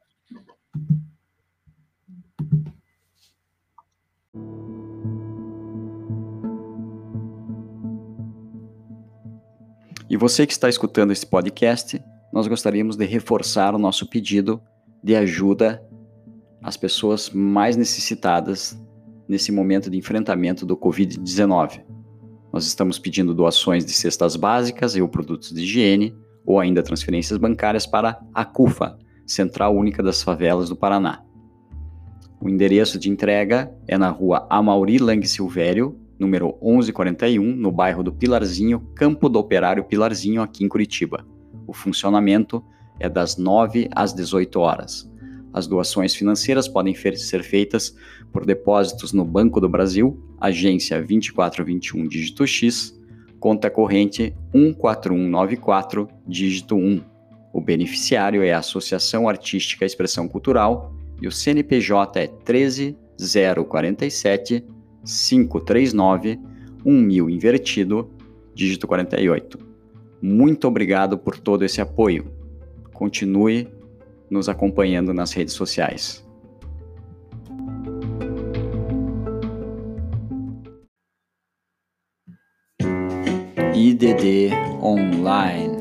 E você que está escutando esse podcast, nós gostaríamos de reforçar o nosso pedido de ajuda às pessoas mais necessitadas nesse momento de enfrentamento do Covid-19. Nós estamos pedindo doações de cestas básicas e ou produtos de higiene, ou ainda transferências bancárias para a CUFA, Central Única das Favelas do Paraná. O endereço de entrega é na rua Amauri Lang Silvério, número 1141, no bairro do Pilarzinho, Campo do Operário Pilarzinho, aqui em Curitiba. O funcionamento é das 9 às 18 horas. As doações financeiras podem ser feitas por depósitos no Banco do Brasil, agência 2421 dígito X, conta corrente 14194 dígito 1. O beneficiário é a Associação Artística Expressão Cultural e o CNPJ é 13047 539 1000 invertido, dígito 48. Muito obrigado por todo esse apoio. Continue nos acompanhando nas redes sociais. IDD Online